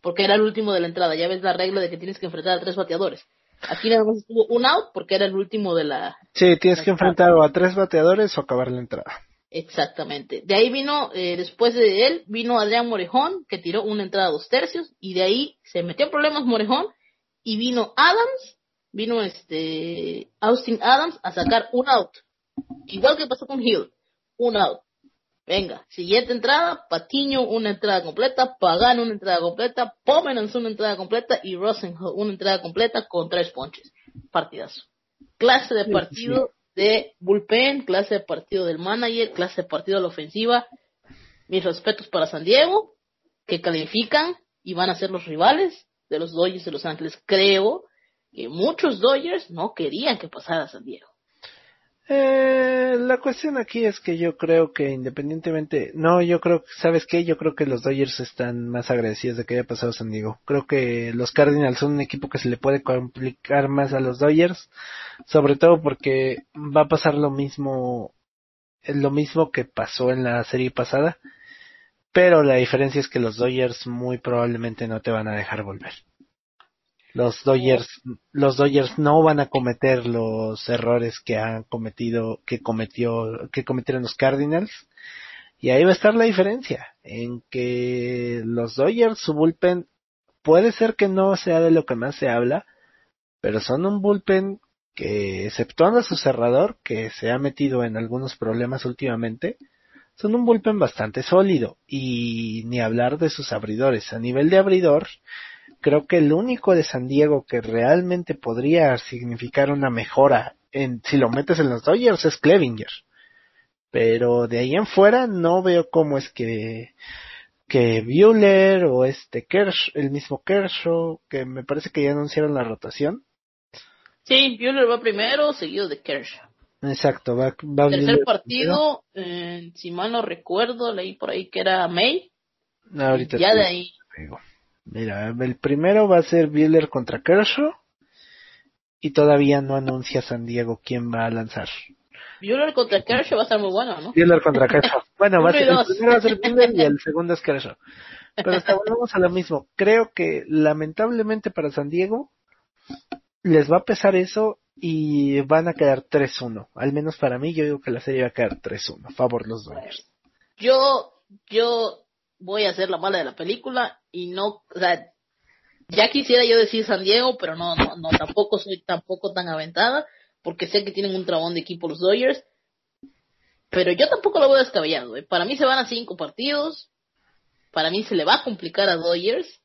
S1: Porque era el último de la entrada. Ya ves la regla de que tienes que enfrentar a tres bateadores. Aquí nada más estuvo un out porque era el último de la,
S2: Sí, tienes que enfrentar o a tres bateadores o acabar la entrada.
S1: Exactamente. De ahí vino, eh, después de él, vino Adrián Morejón, que tiró una entrada a dos tercios, y de ahí se metió en problemas Morejón, y vino Adams, vino este Austin Adams a sacar un out. Igual que pasó con Hill, un out. Venga, siguiente entrada, Patiño una entrada completa, Pagano una entrada completa, Pomeranz una entrada completa y Rosenhall una entrada completa con tres ponches. Partidazo. Clase de partido de bullpen, clase de partido del manager, clase de partido de la ofensiva. Mis respetos para San Diego, que califican y van a ser los rivales de los Dodgers de Los Ángeles. Creo que muchos Dodgers no querían que pasara San Diego.
S2: Eh, la cuestión aquí es que yo creo que independientemente, no, yo creo, ¿sabes qué? Yo creo que los Dodgers están más agradecidos de que haya pasado San Diego. Creo que los Cardinals son un equipo que se le puede complicar más a los Dodgers, sobre todo porque va a pasar lo mismo, lo mismo que pasó en la serie pasada, pero la diferencia es que los Dodgers muy probablemente no te van a dejar volver. Los Dodgers, los Dodgers no van a cometer los errores que han cometido, que cometió, que cometieron los Cardinals. Y ahí va a estar la diferencia, en que los Dodgers, su bullpen, puede ser que no sea de lo que más se habla, pero son un bullpen que, exceptuando a su cerrador, que se ha metido en algunos problemas últimamente, son un bullpen bastante sólido. Y ni hablar de sus abridores. A nivel de abridor, creo que el único de San Diego que realmente podría significar una mejora en si lo metes en los Dodgers es Clevinger. Pero de ahí en fuera no veo cómo es que que Bueller o este Kersh, el mismo Kershaw, que me parece que ya anunciaron la rotación.
S1: Sí, Buehler va primero, seguido de Kershaw.
S2: Exacto, va, va
S1: Tercer
S2: Buehler
S1: partido, eh, si mal no recuerdo, leí por ahí que era May.
S2: Ahorita
S1: ya de ahí.
S2: digo. Mira, el primero va a ser Bueller contra Kershaw y todavía no anuncia San Diego quién va a lanzar.
S1: Buehler contra Kershaw va a estar muy bueno, ¿no?
S2: Bueller contra Kershaw. Bueno, va a ser, el primero va a ser Bueller y el segundo es Kershaw. Pero hasta volvemos a lo mismo. Creo que lamentablemente para San Diego les va a pesar eso y van a quedar 3-1. Al menos para mí yo digo que la serie va a quedar 3-1. A favor los Dodgers.
S1: Yo, yo voy a ser la mala de la película y no, o sea, ya quisiera yo decir San Diego, pero no, no, no, tampoco soy tampoco tan aventada, porque sé que tienen un trabón de equipo los Dodgers, pero yo tampoco lo veo descabellado, ¿eh? para mí se van a cinco partidos, para mí se le va a complicar a Dodgers,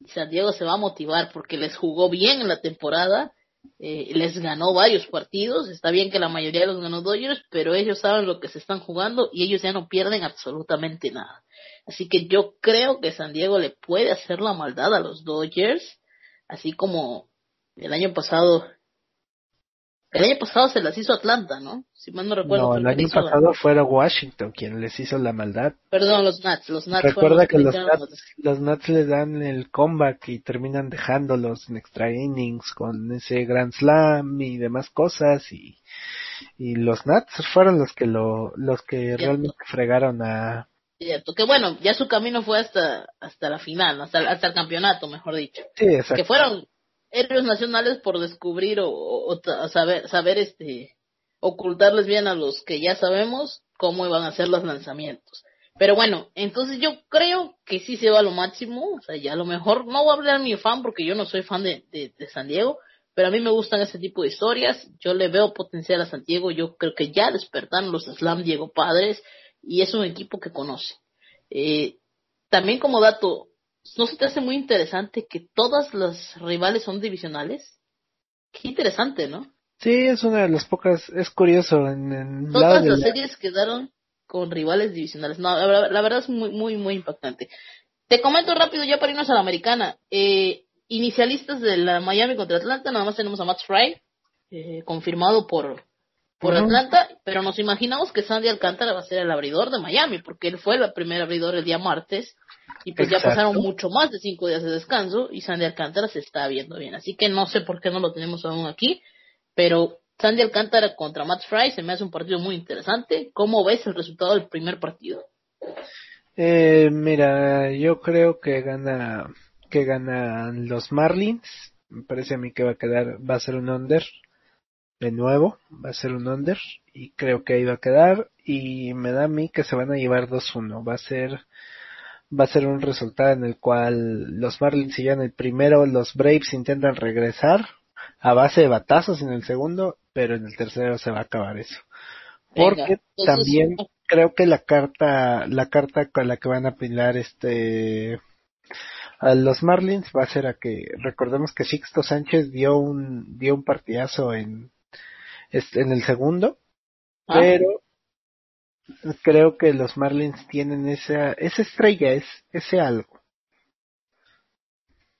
S1: y San Diego se va a motivar porque les jugó bien en la temporada, eh, les ganó varios partidos, está bien que la mayoría los ganó Dodgers, pero ellos saben lo que se están jugando y ellos ya no pierden absolutamente nada. Así que yo creo que San Diego le puede hacer la maldad a los Dodgers, así como el año pasado. El año pasado se las hizo Atlanta, ¿no? Si mal no recuerdo.
S2: No, el año
S1: hizo-
S2: pasado fue Washington quien les hizo la maldad.
S1: Perdón, los Nats. Los Nats
S2: Recuerda
S1: los
S2: que los Nats, los Nats le dan el comeback y terminan dejándolos en extra innings con ese Grand Slam y demás cosas y, y los Nats fueron los que lo, los que realmente fregaron a,
S1: Cierto, que bueno, ya su camino fue hasta hasta la final, hasta, hasta el campeonato, mejor dicho.
S2: Sí, exacto.
S1: Que fueron héroes nacionales por descubrir o, o- saber, saber este, ocultarles bien a los que ya sabemos cómo iban a ser los lanzamientos. Pero bueno, entonces yo creo que sí se va a lo máximo, o sea, ya a lo mejor no voy a hablar mi fan porque yo no soy fan de, de, de San Diego, pero a mí me gustan ese tipo de historias, yo le veo potencial a San Diego, yo creo que ya despertaron los Slam Diego Padres y es un equipo que conoce. Eh, también como dato, ¿no se te hace muy interesante que todas las rivales son divisionales? Qué interesante, ¿no?
S2: Sí, es una de las pocas, es curioso en,
S1: Todas las
S2: la-
S1: series quedaron con rivales divisionales. No, la, verdad- la verdad es muy, muy, muy impactante. Te comento rápido ya para irnos a la americana. Eh, inicialistas de la Miami contra Atlanta, nada más tenemos a Matt Fry, eh, confirmado por, por. Atlanta, pero nos imaginamos que Sandy Alcántara va a ser el abridor de Miami, porque él fue el primer abridor el día martes, y pues ya pasaron mucho más de cinco días de descanso, y Sandy Alcántara se está viendo bien. Así que no sé por qué no lo tenemos aún aquí, pero Sandy Alcántara contra Matt Fry se me hace un partido muy interesante. ¿Cómo ves el resultado del primer partido?
S2: Eh, mira, yo creo que gana, que ganan los Marlins. Me parece a mí que va a quedar, va a ser un under. De nuevo, va a ser un under. Y creo que ahí va a quedar. Y me da a mí que se van a llevar 2-1. Va a ser, va a ser un resultado en el cual los Marlins se llevan el primero, los Braves intentan regresar a base de batazos en el segundo, pero en el tercero se va a acabar eso.
S1: Venga,
S2: Porque
S1: entonces,
S2: también creo que la carta, la carta con la que van a apilar este a los Marlins va a ser a que recordemos que Sixto Sánchez dio un dio un partidazo en en el segundo,
S1: ah,
S2: pero creo que los Marlins tienen esa esa estrella, es ese algo.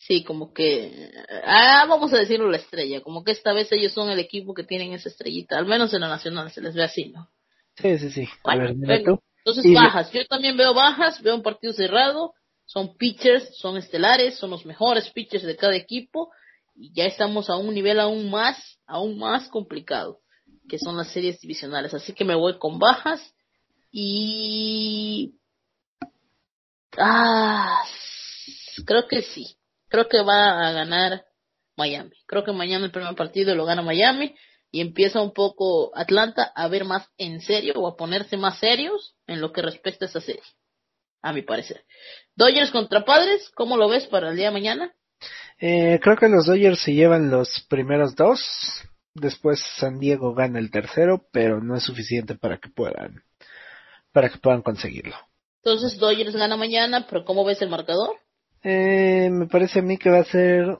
S1: sí, como que, ah, vamos a decirlo la estrella, como que esta vez ellos son el equipo que tienen esa estrellita, al menos en la nacional se les ve así, ¿no?
S2: Sí, sí, sí. A ver, tú.
S1: Entonces
S2: Y-
S1: bajas, yo también veo bajas, veo un partido cerrado, son pitchers, son estelares, son los mejores pitchers de cada equipo y ya estamos a un nivel aún más, aún más complicado, que son las series divisionales. Así que me voy con bajas y ah, creo que sí, creo que va a ganar Miami. Creo que mañana el primer partido lo gana Miami y empieza un poco Atlanta a ver más en serio o a ponerse más serios en lo que respecta a esa serie, a mi parecer. Dodgers contra Padres, ¿cómo lo ves para el día de mañana?
S2: Eh, creo que los Dodgers se llevan los primeros dos. Después San Diego gana el tercero, pero no es suficiente para que puedan, para que puedan conseguirlo.
S1: Entonces Dodgers gana mañana, pero ¿cómo ves el marcador?
S2: Eh, me parece a mí que va a ser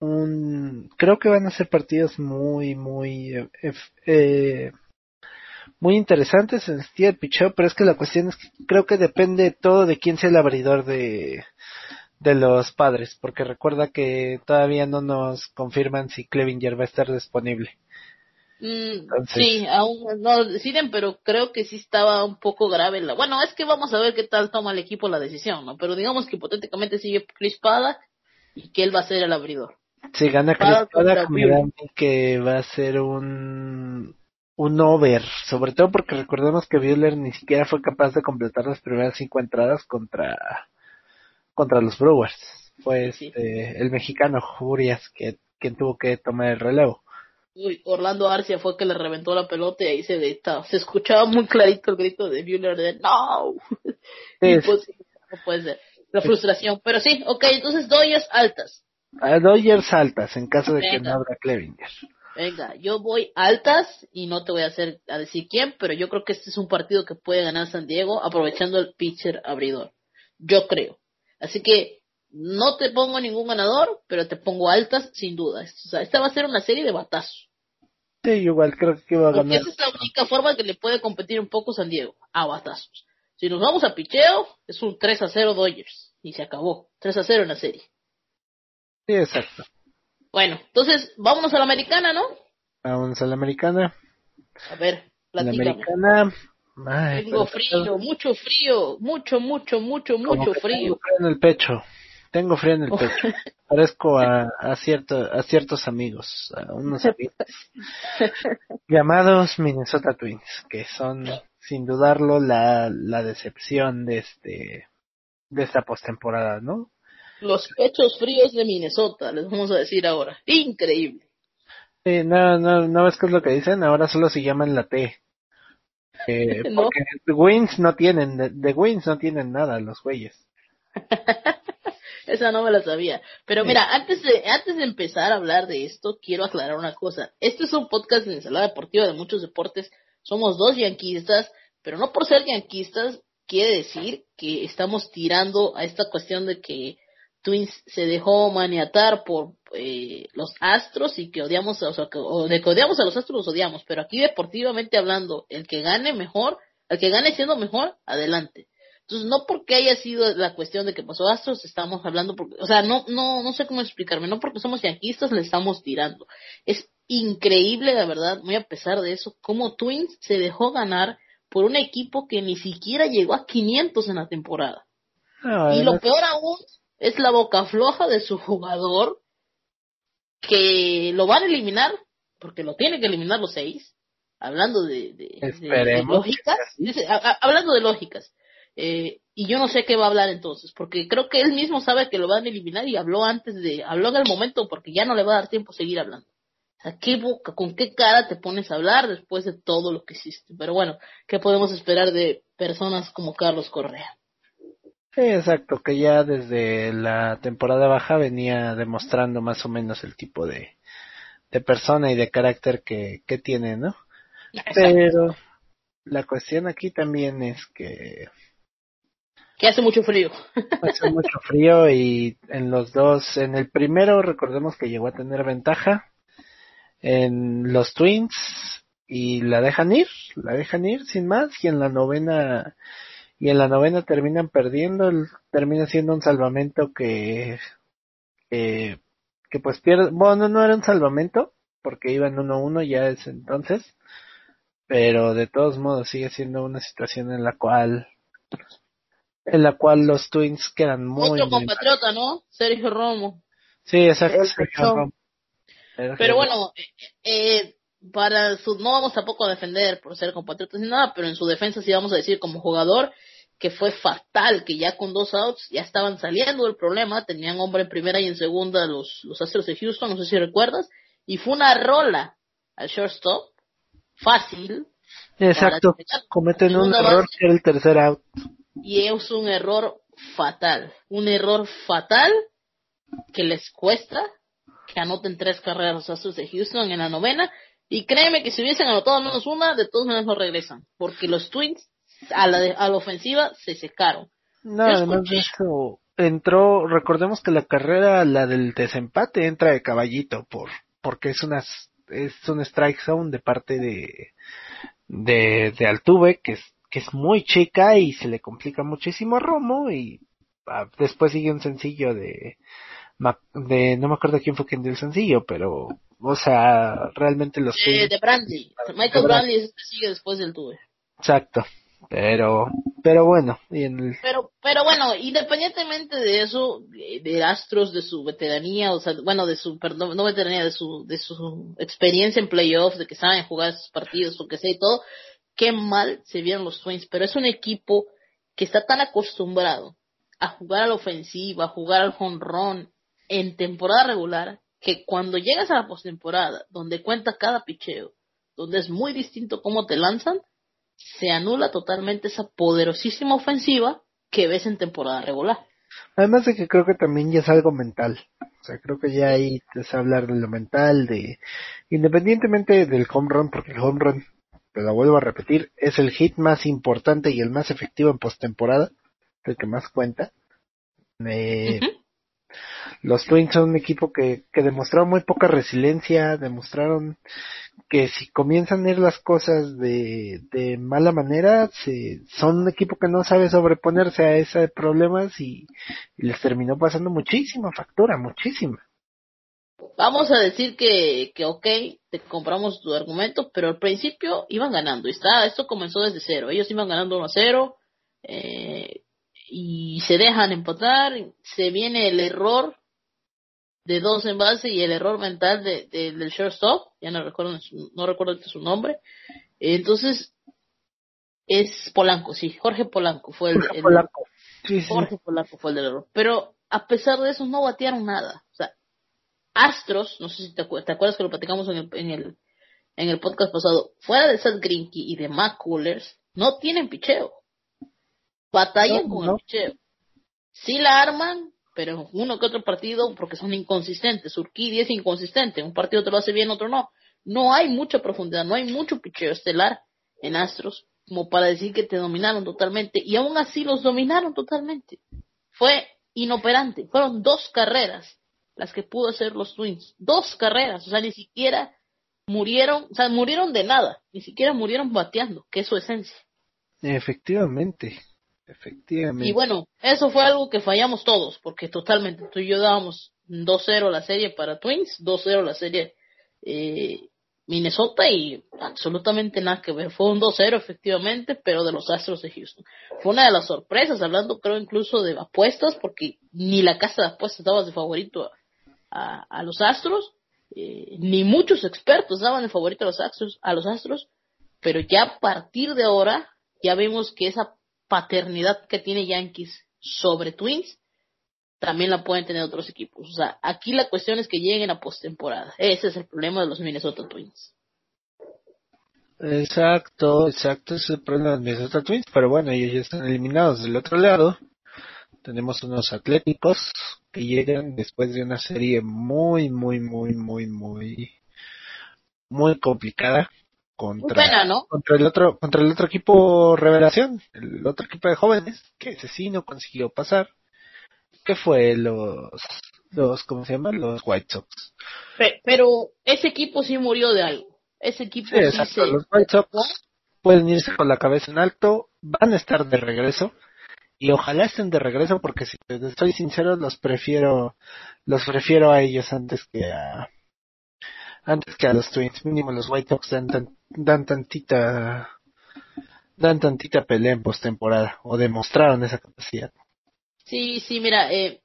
S2: un, creo que van a ser partidos muy, muy, eh, eh, muy interesantes en el sentido picheo, pero es que la cuestión es que creo que depende todo de quién sea el abridor de, de los padres, porque recuerda que todavía no nos confirman si Clevinger va a estar disponible.
S1: Mm,
S2: Entonces-
S1: Sí, aún no lo deciden, pero creo que sí estaba un poco grave. La... Bueno, es que vamos a ver qué tal toma el equipo la decisión, ¿no? Pero digamos que hipotéticamente sigue Chris Paddock y que él va a ser el abridor.
S2: Si gana Chris Paddock,
S1: contra
S2: me da que va a ser un, un over, sobre todo porque recordemos que Buehler ni siquiera fue capaz de completar las primeras cinco entradas contra, contra los Brewers. Fue
S1: Sí.
S2: este, el mexicano Jurias que, quien tuvo que tomar el relevo.
S1: Uy, Orlando Arcia fue que le reventó la pelota y ahí se grita, se escuchaba muy clarito el grito de Buehler de no.
S2: Sí,
S1: Imposible, no puede ser. La frustración. Pero sí, ok, entonces Dodgers altas.
S2: a Dodgers altas en caso de que no abra Clevinger.
S1: Venga, yo voy altas y no te voy a hacer a decir quién, pero yo creo que este es un partido que puede ganar San Diego aprovechando el pitcher abridor. Yo creo. Así que no te pongo ningún ganador, pero te pongo altas sin duda. O sea, esta va a ser una serie de batazos.
S2: Sí, igual creo que va a
S1: Porque
S2: ganar.
S1: esa es la única forma que le puede competir un poco San Diego, a batazos. Si nos vamos a picheo, es un 3 a 0 Dodgers. Y se acabó. 3 a 0 en la serie.
S2: Sí, exacto.
S1: Bueno, entonces vámonos a la americana, ¿no?
S2: Vamos a la americana.
S1: A ver,
S2: La
S1: platícame.
S2: americana. Ay,
S1: Tengo frío, mucho frío, mucho, mucho, mucho, mucho frío.
S2: Tengo frío en el pecho. Tengo frío en el
S1: Oh.
S2: pecho. Parezco a, a, cierto, a ciertos amigos, a unos amigos llamados Minnesota Twins, que son sin dudarlo la, la decepción de este de esta postemporada, ¿no?
S1: Los pechos fríos de Minnesota, les vamos a decir ahora. Increíble.
S2: Sí, no, no, no ves qué es lo que dicen, ahora solo se llaman la T. Eh,
S1: No.
S2: Porque The Wins no tienen, de, de Wins no tienen nada los güeyes.
S1: Esa no me la sabía. Pero mira, antes de, antes de empezar a hablar de esto, quiero aclarar una cosa. Este es un podcast de ensalada deportiva de muchos deportes. Somos dos yanquistas, pero no por ser yanquistas quiere decir que estamos tirando a esta cuestión de que Twins se dejó maniatar por eh, los Astros y que odiamos, a- o sea, que, o de que odiamos a los Astros los odiamos, pero aquí deportivamente hablando, el que gane mejor, el que gane siendo mejor, adelante. Entonces, no porque haya sido la cuestión de que pasó Astros, estamos hablando, porque, o sea, no, no, no sé cómo explicarme, no porque somos yanquistas le estamos tirando. Es increíble, la verdad, muy a pesar de eso, cómo Twins se dejó ganar por un equipo que ni siquiera llegó a 500 en la temporada.
S2: No,
S1: Y lo peor aún es la boca floja de su jugador, que lo van a eliminar, porque lo tiene que eliminar los seis, hablando de, de- de- de
S2: Esperemos que
S1: lógicas, dice, a- a- hablando de lógicas, eh, y yo no sé qué va a hablar entonces, porque creo que él mismo sabe que lo van a eliminar y habló antes de, habló en el momento porque ya no le va a dar tiempo a seguir hablando. O sea, qué boca, con qué cara te pones a hablar después de todo lo que hiciste. Pero bueno, ¿qué podemos esperar de personas como Carlos Correa?
S2: Exacto, que ya desde la temporada baja venía demostrando más o menos el tipo de, de persona y de carácter que, que tiene, ¿no? Pero la cuestión aquí también es que
S1: Que hace mucho frío.
S2: hace mucho frío y en los dos, en el primero recordemos que llegó a tener ventaja, en los Twins y la dejan ir, la dejan ir sin más y en la novena y en la novena terminan perdiendo, termina siendo un salvamento que que, que pues pierde, bueno no era un salvamento porque iban 1-1 ya es entonces, pero de todos modos sigue siendo una situación en la cual en la cual los Twins quedan muy
S1: Otro compatriota, ¿no? Sergio Romo.
S2: Sí, exacto. Sergio. Romo.
S1: Pero bueno, eh, eh, para su, no vamos tampoco a defender por ser compatriotas ni nada, pero en su defensa sí vamos a decir como jugador que fue fatal, que ya con dos outs ya estaban saliendo del problema, tenían hombre en primera y en segunda los, los Astros de Houston, no sé si recuerdas, y fue una rola al shortstop, fácil,
S2: Exacto. Cometen un error
S1: base.
S2: que era el tercer out.
S1: y es un error fatal, un error fatal que les cuesta que anoten tres carreras los Astros de Houston en la novena y créeme que si hubiesen anotado menos una, de todas maneras no regresan, porque los Twins a la, de- a la ofensiva se secaron.
S2: No, además de eso, entró, recordemos que la carrera, la del desempate, entra de caballito, por, porque es una, es un strike zone de parte de, de, de Altuve, que es, que es muy chica y se le complica muchísimo a Romo y ah, después sigue un sencillo de, de, no me acuerdo quién fue quien dio el sencillo, pero, o sea, realmente los
S1: Eh, de Brandy, Michael Brandy. Es el que sigue después del tuve.
S2: exacto, pero, pero bueno, y en el,
S1: Pero, pero bueno, independientemente de eso, de, de Astros, de su veteranía, o sea, bueno, de su, perdón, no veteranía, de su, de su experiencia en playoffs, de que saben jugar esos partidos, lo que sea y todo, qué mal se vieron los Twins, pero es un equipo que está tan acostumbrado a jugar a la ofensiva, a jugar al home run en temporada regular, que cuando llegas a la postemporada, donde cuenta cada picheo, donde es muy distinto cómo te lanzan, se anula totalmente esa poderosísima ofensiva que ves en temporada regular.
S2: Además de que creo que también ya es algo mental. O sea, creo que ya ahí es hablar de lo mental, de independientemente del home run, porque el home run, te lo vuelvo a repetir, es el hit más importante y el más efectivo en postemporada, el que más cuenta. Eh. Los Twins son un equipo que, que demostraron muy poca resiliencia, demostraron que si comienzan a ir las cosas de, de mala manera, se, son un equipo que no sabe sobreponerse a esos problemas y, y les terminó pasando muchísima factura, muchísima.
S1: Vamos a decir que, que ok, te compramos tu argumento, pero al principio iban ganando. y Está, esto comenzó desde cero. Ellos iban ganando 1 a 0 eh, y se dejan empatar. Se viene el error de dos en base y el error mental de, de- del shortstop. Ya no recuerdo, su- no recuerdo su nombre. Entonces, Es Polanco, sí, Jorge Polanco fue el,
S2: Jorge
S1: el-
S2: Polanco. Sí, sí.
S1: Jorge Polanco fue el del error. Pero a pesar de eso no batearon nada. O sea, Astros, no sé si te, acuer- te acuerdas que lo platicamos en el, en el, en el podcast pasado, fuera de Seth Greinke y de Matt Coolers, no tienen picheo. Batallan
S2: No,
S1: con
S2: no.
S1: el picheo. Sí la arman, pero uno que otro partido porque son inconsistentes. Urquidi es inconsistente. Un partido te lo hace bien, otro no. No hay mucha profundidad, no hay mucho picheo estelar en Astros como para decir que te dominaron totalmente. Y aún así los dominaron totalmente. Fue inoperante. Fueron dos carreras las que pudo hacer los Twins. Dos carreras. O sea, ni siquiera murieron, o sea, murieron de nada. Ni siquiera murieron bateando, que es su esencia.
S2: Efectivamente. Efectivamente.
S1: Y bueno, eso fue algo que fallamos todos, porque totalmente tú y yo dábamos 2-0 la serie para Twins, 2-0 la serie eh, Minnesota y absolutamente nada que ver. Fue un 2-0 efectivamente, pero de los Astros de Houston. Fue una de las sorpresas, hablando creo incluso de apuestas, porque ni la casa de apuestas daba de favorito a, los Astros, eh, ni muchos expertos daban de favorito a los Astros, a los Astros, pero ya a partir de ahora ya vemos que esa paternidad que tiene Yankees sobre Twins también la pueden tener otros equipos. O sea, aquí la cuestión es que lleguen a postemporada. Ese es el problema de los Minnesota Twins.
S2: Exacto, exacto, es el problema de Minnesota Twins, pero bueno, ellos ya están eliminados del otro lado. Tenemos unos atléticos que llegan después de una serie muy, muy, muy, muy, muy, muy complicada contra,
S1: pena, ¿no?
S2: contra el otro, contra el otro equipo revelación, el otro equipo de jóvenes, que ese sí no consiguió pasar, que fue los, los, ¿cómo se llama? Los White Sox.
S1: Pe- Pero ese equipo sí murió de algo. Ese equipo
S2: Sí,
S1: sí,
S2: exacto,
S1: se...
S2: los White Sox pueden irse con la cabeza en alto, van a estar de regreso y ojalá estén de regreso porque si te soy sincero los prefiero los prefiero a ellos antes que a antes que a los Twins mínimo los White Sox dan, tan- dan tantita dan tantita pelea en postemporada o demostraron esa capacidad
S1: Sí, sí, mira, eh,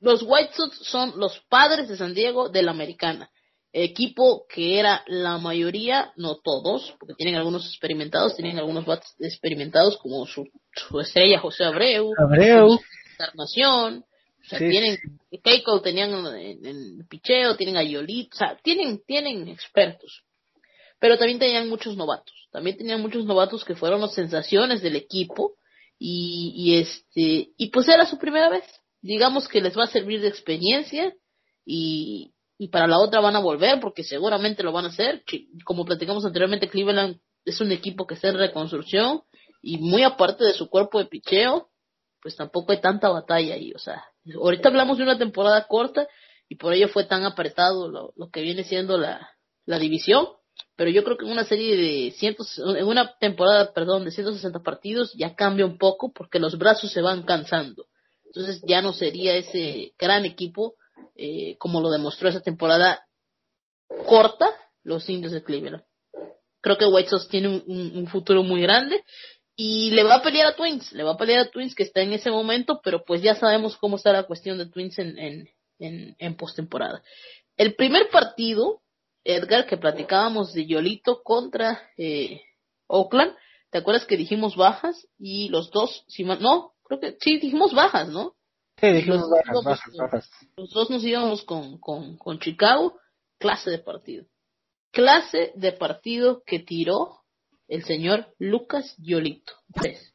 S1: los White Sox son los padres de San Diego de la americana. Equipo que era la mayoría, no todos, porque tienen algunos experimentados, tienen algunos bats experimentados como su, su estrella José Abreu,
S2: Abreu
S1: Encarnación, o sea,
S2: Sí,
S1: tienen, Keiko tenían en, en picheo, tienen a Yolito, o sea, tienen, tienen expertos. Pero también tenían muchos novatos, también tenían muchos novatos que fueron las sensaciones del equipo y, y este, y pues era su primera vez. Digamos que les va a servir de experiencia y, y para la otra van a volver porque seguramente lo van a hacer. Como platicamos anteriormente, Cleveland es un equipo que está en reconstrucción y muy aparte de su cuerpo de picheo, pues tampoco hay tanta batalla ahí. O sea, ahorita hablamos de una temporada corta y por ello fue tan apretado lo, que viene siendo la, la división. Pero yo creo que en una serie de cientos, en una temporada, perdón, de 160 partidos ya cambia un poco porque los brazos se van cansando. Entonces ya no sería ese gran equipo eh, como lo demostró esa temporada corta los indios de Cleveland. Creo que White Sox tiene un futuro muy grande y le va a pelear a Twins, le va a pelear a Twins que está en ese momento, pero pues ya sabemos cómo está la cuestión de Twins en, en, en, en postemporada. El primer partido, Edgar, que platicábamos de Yolito contra eh, Oakland, ¿te acuerdas que dijimos bajas? Y los dos, si mal- no, creo que sí, dijimos bajas, ¿no?
S2: sí dijimos
S1: Los-
S2: bajas bajas bajas
S1: Los dos nos íbamos con, con, con Chicago, clase de partido. Clase de partido que tiró el señor Lucas Yolito. Tres.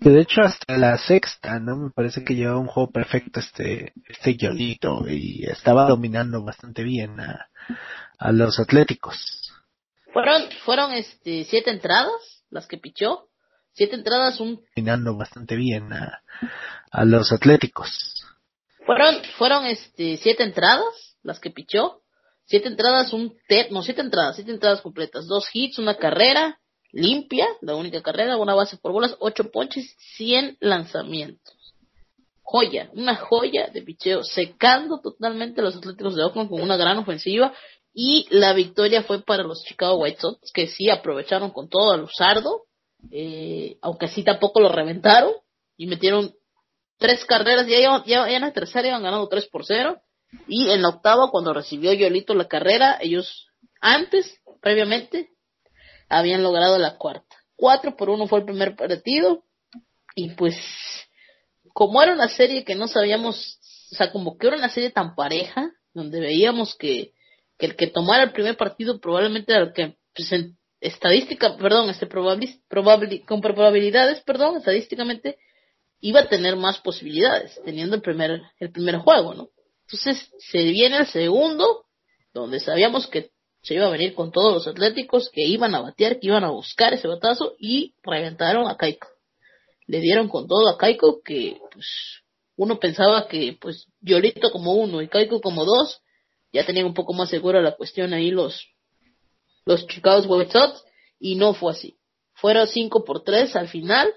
S2: Que de hecho hasta la sexta, ¿no? Me parece que llevaba un juego perfecto este, este Yolito y estaba dominando bastante bien a, a los Atléticos.
S1: Fueron, fueron este siete entradas las que pichó. Siete entradas, un
S2: Dominando bastante bien a, a los Atléticos.
S1: fueron, fueron este siete entradas las que pichó. Siete entradas, un no siete entradas, siete entradas completas, dos hits, una carrera limpia, la única carrera, una base por bolas, ocho ponches, cien lanzamientos. Joya, una joya de picheo, secando totalmente a los Atléticos de Oakland con una gran ofensiva y la victoria fue para los Chicago White Sox que sí aprovecharon con todo a Luzardo, eh, aunque sí tampoco lo reventaron y metieron tres carreras, ya, ya en la tercera iban ganando 3 por 0 y en la octava cuando recibió Yolito la carrera, ellos antes, previamente, habían logrado la cuarta. 4 por 1 fue el primer partido. Y pues, como era una serie que no sabíamos, o sea, como que era una serie tan pareja, donde veíamos que, que el que tomara el primer partido probablemente era el que, pues, perdón, este probabli, probabli, con probabilidades, perdón, estadísticamente, iba a tener más posibilidades, teniendo el primer, el primer juego, ¿no? Entonces, se viene el segundo, donde sabíamos que se iba a venir con todos los atléticos que iban a batear, que iban a buscar ese batazo y reventaron a Kaiko. Le dieron con todo a Kaiko que pues uno pensaba que pues Yolito como uno y Kaiko como dos ya tenían un poco más segura la cuestión ahí los los Chicago White y no fue así. Fueron 5 por 3 al final.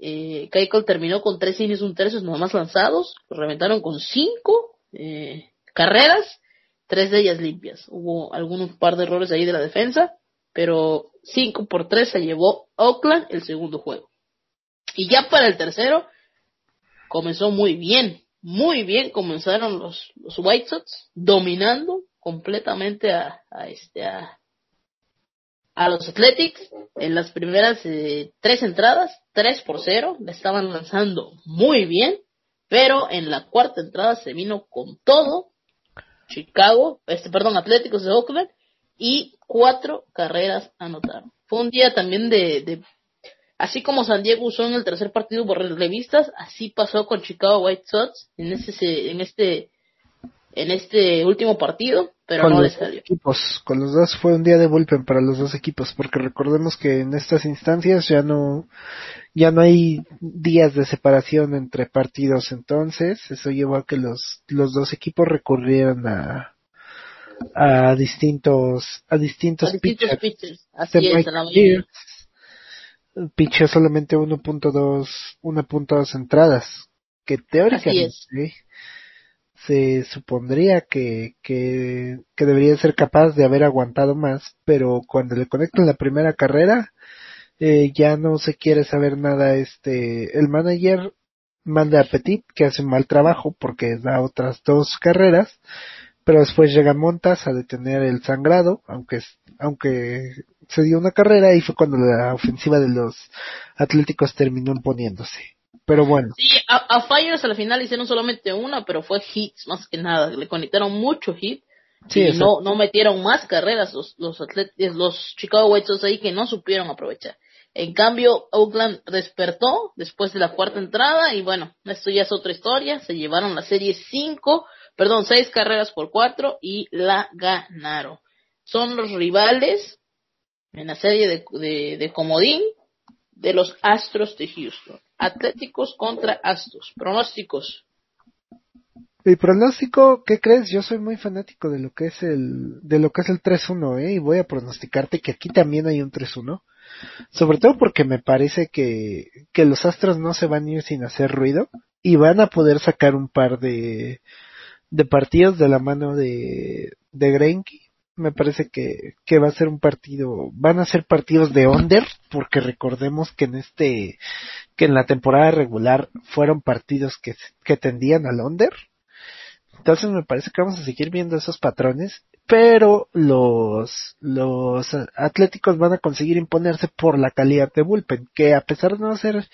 S1: Eh, terminó con 3 innings, un tercio más lanzados. Lo reventaron con 5 eh, carreras, tres de ellas limpias. Hubo algunos par de errores ahí de la defensa, pero 5 por 3 se llevó Oakland el segundo juego. Y ya para el tercero, comenzó muy bien. Muy bien comenzaron los, los White Sox dominando completamente a, a este a, a los Athletics en las primeras eh, tres entradas, 3 por 0, le estaban lanzando muy bien, pero en la cuarta entrada se vino con todo Chicago, este perdón, Atléticos de Oakland y cuatro carreras anotaron. Fue un día también de, de así como San Diego usó en el tercer partido por revistas, así pasó con Chicago White Sox en este en este en este último partido, pero
S2: con
S1: no les salió.
S2: equipos, con los dos fue un día de bullpen para los dos equipos, porque recordemos que en estas instancias ya no, ya no hay días de separación entre partidos, entonces eso llevó a que los, los dos equipos recurrieran a, a distintos, a distintos
S1: Son distintos
S2: pitchers.
S1: pitchers, Así
S2: Este
S1: es, a la
S2: solamente 1.2, 1.2 entradas, que teóricamente se supondría que, que, que debería ser capaz de haber aguantado más, pero cuando le conectan la primera carrera, eh, ya no se quiere saber nada. Este, el manager manda a Petit, que hace un mal trabajo porque da otras dos carreras, pero después llega Montas a detener el sangrado, aunque, aunque se dio una carrera y fue cuando la ofensiva de los Atléticos terminó imponiéndose. Pero bueno.
S1: Sí, a, a Fires al final hicieron solamente una, pero fue hits más que nada. Le conectaron mucho hit.
S2: Sí,
S1: y no, no metieron más carreras los, los, atletas, los Chicago White Sox ahí que no supieron aprovechar. En cambio, Oakland despertó después de la cuarta entrada y bueno, esto ya es otra historia. Se llevaron la serie 5, perdón, 6 carreras por 4 y la ganaron. Son los rivales en la serie de, de, de comodín de los Astros de Houston. Atléticos contra Astros. Pronósticos.
S2: Mi pronóstico, ¿qué crees? Yo soy muy fanático de lo que es el, de lo que es el 3-1, ¿eh? Y voy a pronosticarte que aquí también hay un 3-1. Sobre todo porque me parece que, que los Astros no se van a ir sin hacer ruido y van a poder sacar un par de, de partidos de la mano de, de Greinke. Me parece que, que va a ser un partido, van a ser partidos de under, porque recordemos que en este, que en la temporada regular fueron partidos que, que tendían al under. Entonces me parece que vamos a seguir viendo esos patrones, pero los, los atléticos van a conseguir imponerse por la calidad de bullpen, que a pesar de no ser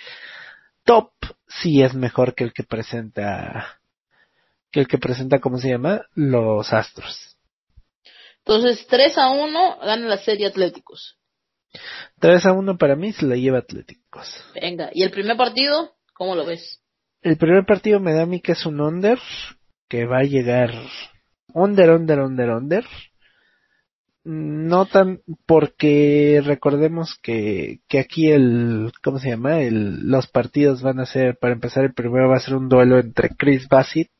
S2: top, sí es mejor que el que presenta, que el que presenta, ¿cómo se llama? Los Astros.
S1: Entonces, 3 a 1 gana la serie Atléticos.
S2: 3 a 1 para mí se la lleva Atléticos.
S1: Venga, ¿y el primer partido? ¿Cómo lo ves?
S2: El primer partido me da a mí que es un under, que va a llegar under, under, under, under. No tan, porque recordemos que, que aquí el, ¿cómo se llama? El, los partidos van a ser, para empezar, el primero va a ser un duelo entre Chris Bassett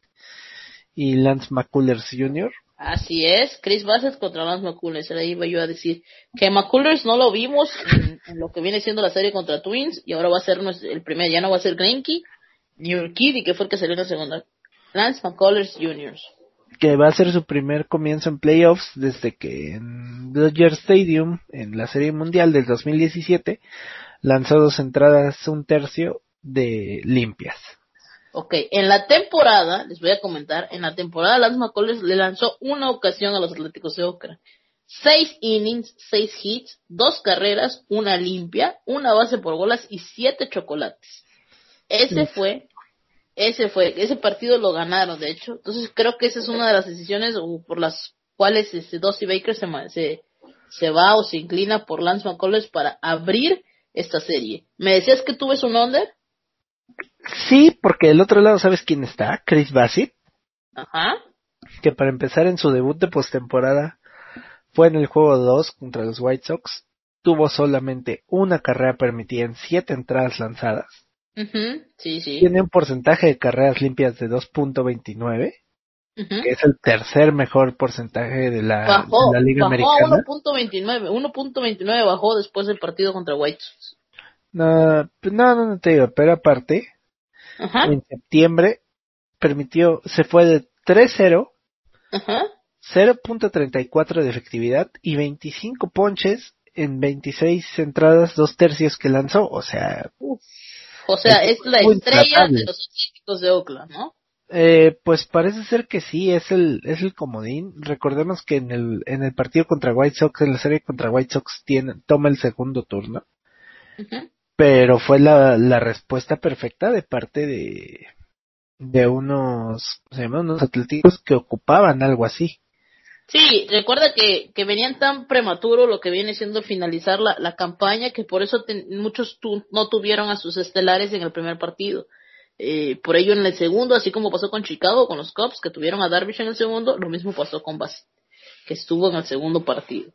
S2: y Lance McCullers Jr.
S1: Así es, Chris Bassett contra Lance McCullers. Ahí iba yo a decir que McCullers no lo vimos en, lo que viene siendo la serie contra Twins y ahora va a ser el primer, ya no va a ser Greinke ni Urquidy, que fue el que salió en la segunda. Lance McCullers Jr.
S2: Que va a ser su primer comienzo en playoffs desde que en Dodger Stadium, en la Serie Mundial del 2017, lanzó dos entradas, un tercio de limpias.
S1: Ok, en la temporada, les voy a comentar, en la temporada Lance McCullers le lanzó una ocasión a los Atléticos de Oakland. seis innings, seis hits, dos carreras, una limpia, una base por bolas y siete chocolates. Ese fue, ese fue, ese partido lo ganaron, de hecho. Entonces creo que esa es una de las decisiones por las cuales este Dusty Baker se, se, se va o se inclina por Lance McCullers para abrir esta serie. ¿Me decías que tuve un under?
S2: Sí, porque del otro lado, ¿sabes quién está? Chris Bassett.
S1: Ajá.
S2: Que para empezar en su debut de postemporada fue en el juego 2 contra los White Sox. Tuvo solamente una carrera permitida en siete entradas lanzadas.
S1: Sí, sí.
S2: Tiene un porcentaje de carreras limpias de 2.29 que es el tercer mejor porcentaje de la, Liga Americana.
S1: Bajó 1.29, 1.29 bajó después del partido contra White Sox.
S2: No, pues no, no, te digo, pero aparte, en septiembre permitió, se fue de 3-0, 0.34 de efectividad y 25 ponches en 26 entradas, dos tercios que lanzó, o sea...
S1: O sea, es, la estrella de los Atléticos de Oakland, ¿no?
S2: Eh, pues parece ser que sí, es el, es el comodín. Recordemos que en el, en el partido contra White Sox, en la serie contra White Sox, tiene, toma el segundo turno. Pero fue la, la respuesta perfecta de parte de, de unos, se llaman unos atléticos que ocupaban algo así.
S1: Sí, recuerda que, que venían tan prematuro lo que viene siendo finalizar la, la campaña que por eso muchos no tuvieron a sus estelares en el primer partido. Eh, por ello en el segundo, así como pasó con Chicago, con los Cubs que tuvieron a Darvish en el segundo, lo mismo pasó con Bass, que estuvo en el segundo partido.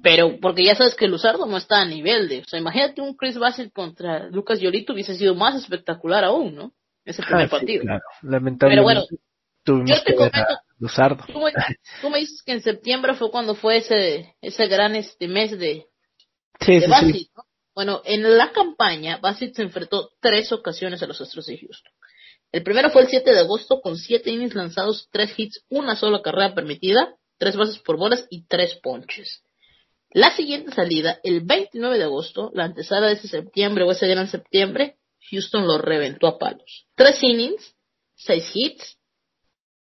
S1: Pero porque ya sabes que Luzardo no está a nivel de, o sea, imagínate un Chris Bassett contra Lucas Yolito hubiese sido más espectacular aún, ¿no? Ese primer ah, partido.
S2: Lamentablemente.
S1: Pero bueno, yo te
S2: comento, Luzardo.
S1: Tú, me, dices que en septiembre fue cuando fue ese ese gran este mes de,
S2: sí, sí,
S1: ¿no? Bueno, en la campaña, Bassett se enfrentó tres ocasiones a los Astros de Houston. El primero fue el 7 de agosto con siete innings lanzados, tres hits, una sola carrera permitida, tres bases por bolas y tres ponches. La siguiente salida, el 29 de agosto, la antesala de ese septiembre o ese gran septiembre, Houston lo reventó a palos. Tres innings, seis hits,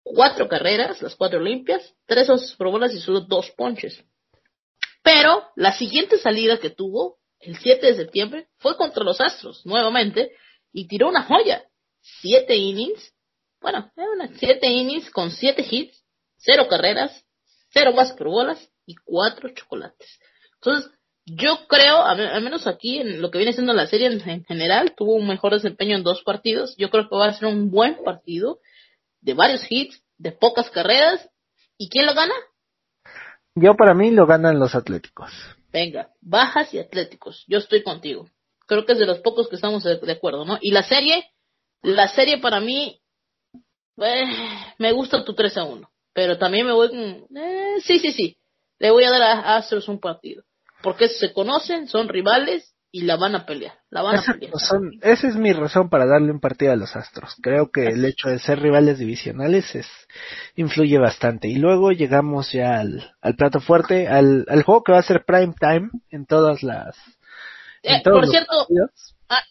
S1: cuatro carreras, las cuatro limpias, tres por bolas y solo dos ponches. Pero la siguiente salida que tuvo el 7 de septiembre, fue contra los Astros, nuevamente, y tiró una joya. Siete innings, bueno, siete innings con siete hits, cero carreras, cero más por bolas y cuatro chocolates. Entonces, yo creo, al menos aquí en lo que viene siendo la serie en, general, tuvo un mejor desempeño en dos partidos. Yo creo que va a ser un buen partido de varios hits, de pocas carreras. ¿Y quién lo gana?
S2: Yo para mí lo ganan los Atléticos.
S1: Venga, bajas y atléticos. Yo estoy contigo. Creo que es de los pocos que estamos de, acuerdo, ¿no? Y la serie, la serie para mí, eh, me gusta tu 3 a 1. Pero también me voy con, eh, sí, sí, sí. Le voy a dar a Astros un partido. Porque se conocen, son rivales y la van a pelear. La van
S2: esa,
S1: a pelear.
S2: esa es mi razón para darle un partido a los Astros. Creo que el hecho de ser rivales divisionales es, influye bastante. Y luego llegamos ya al, al plato fuerte, al, al juego que va a ser prime time en todas las...
S1: Eh, por cierto,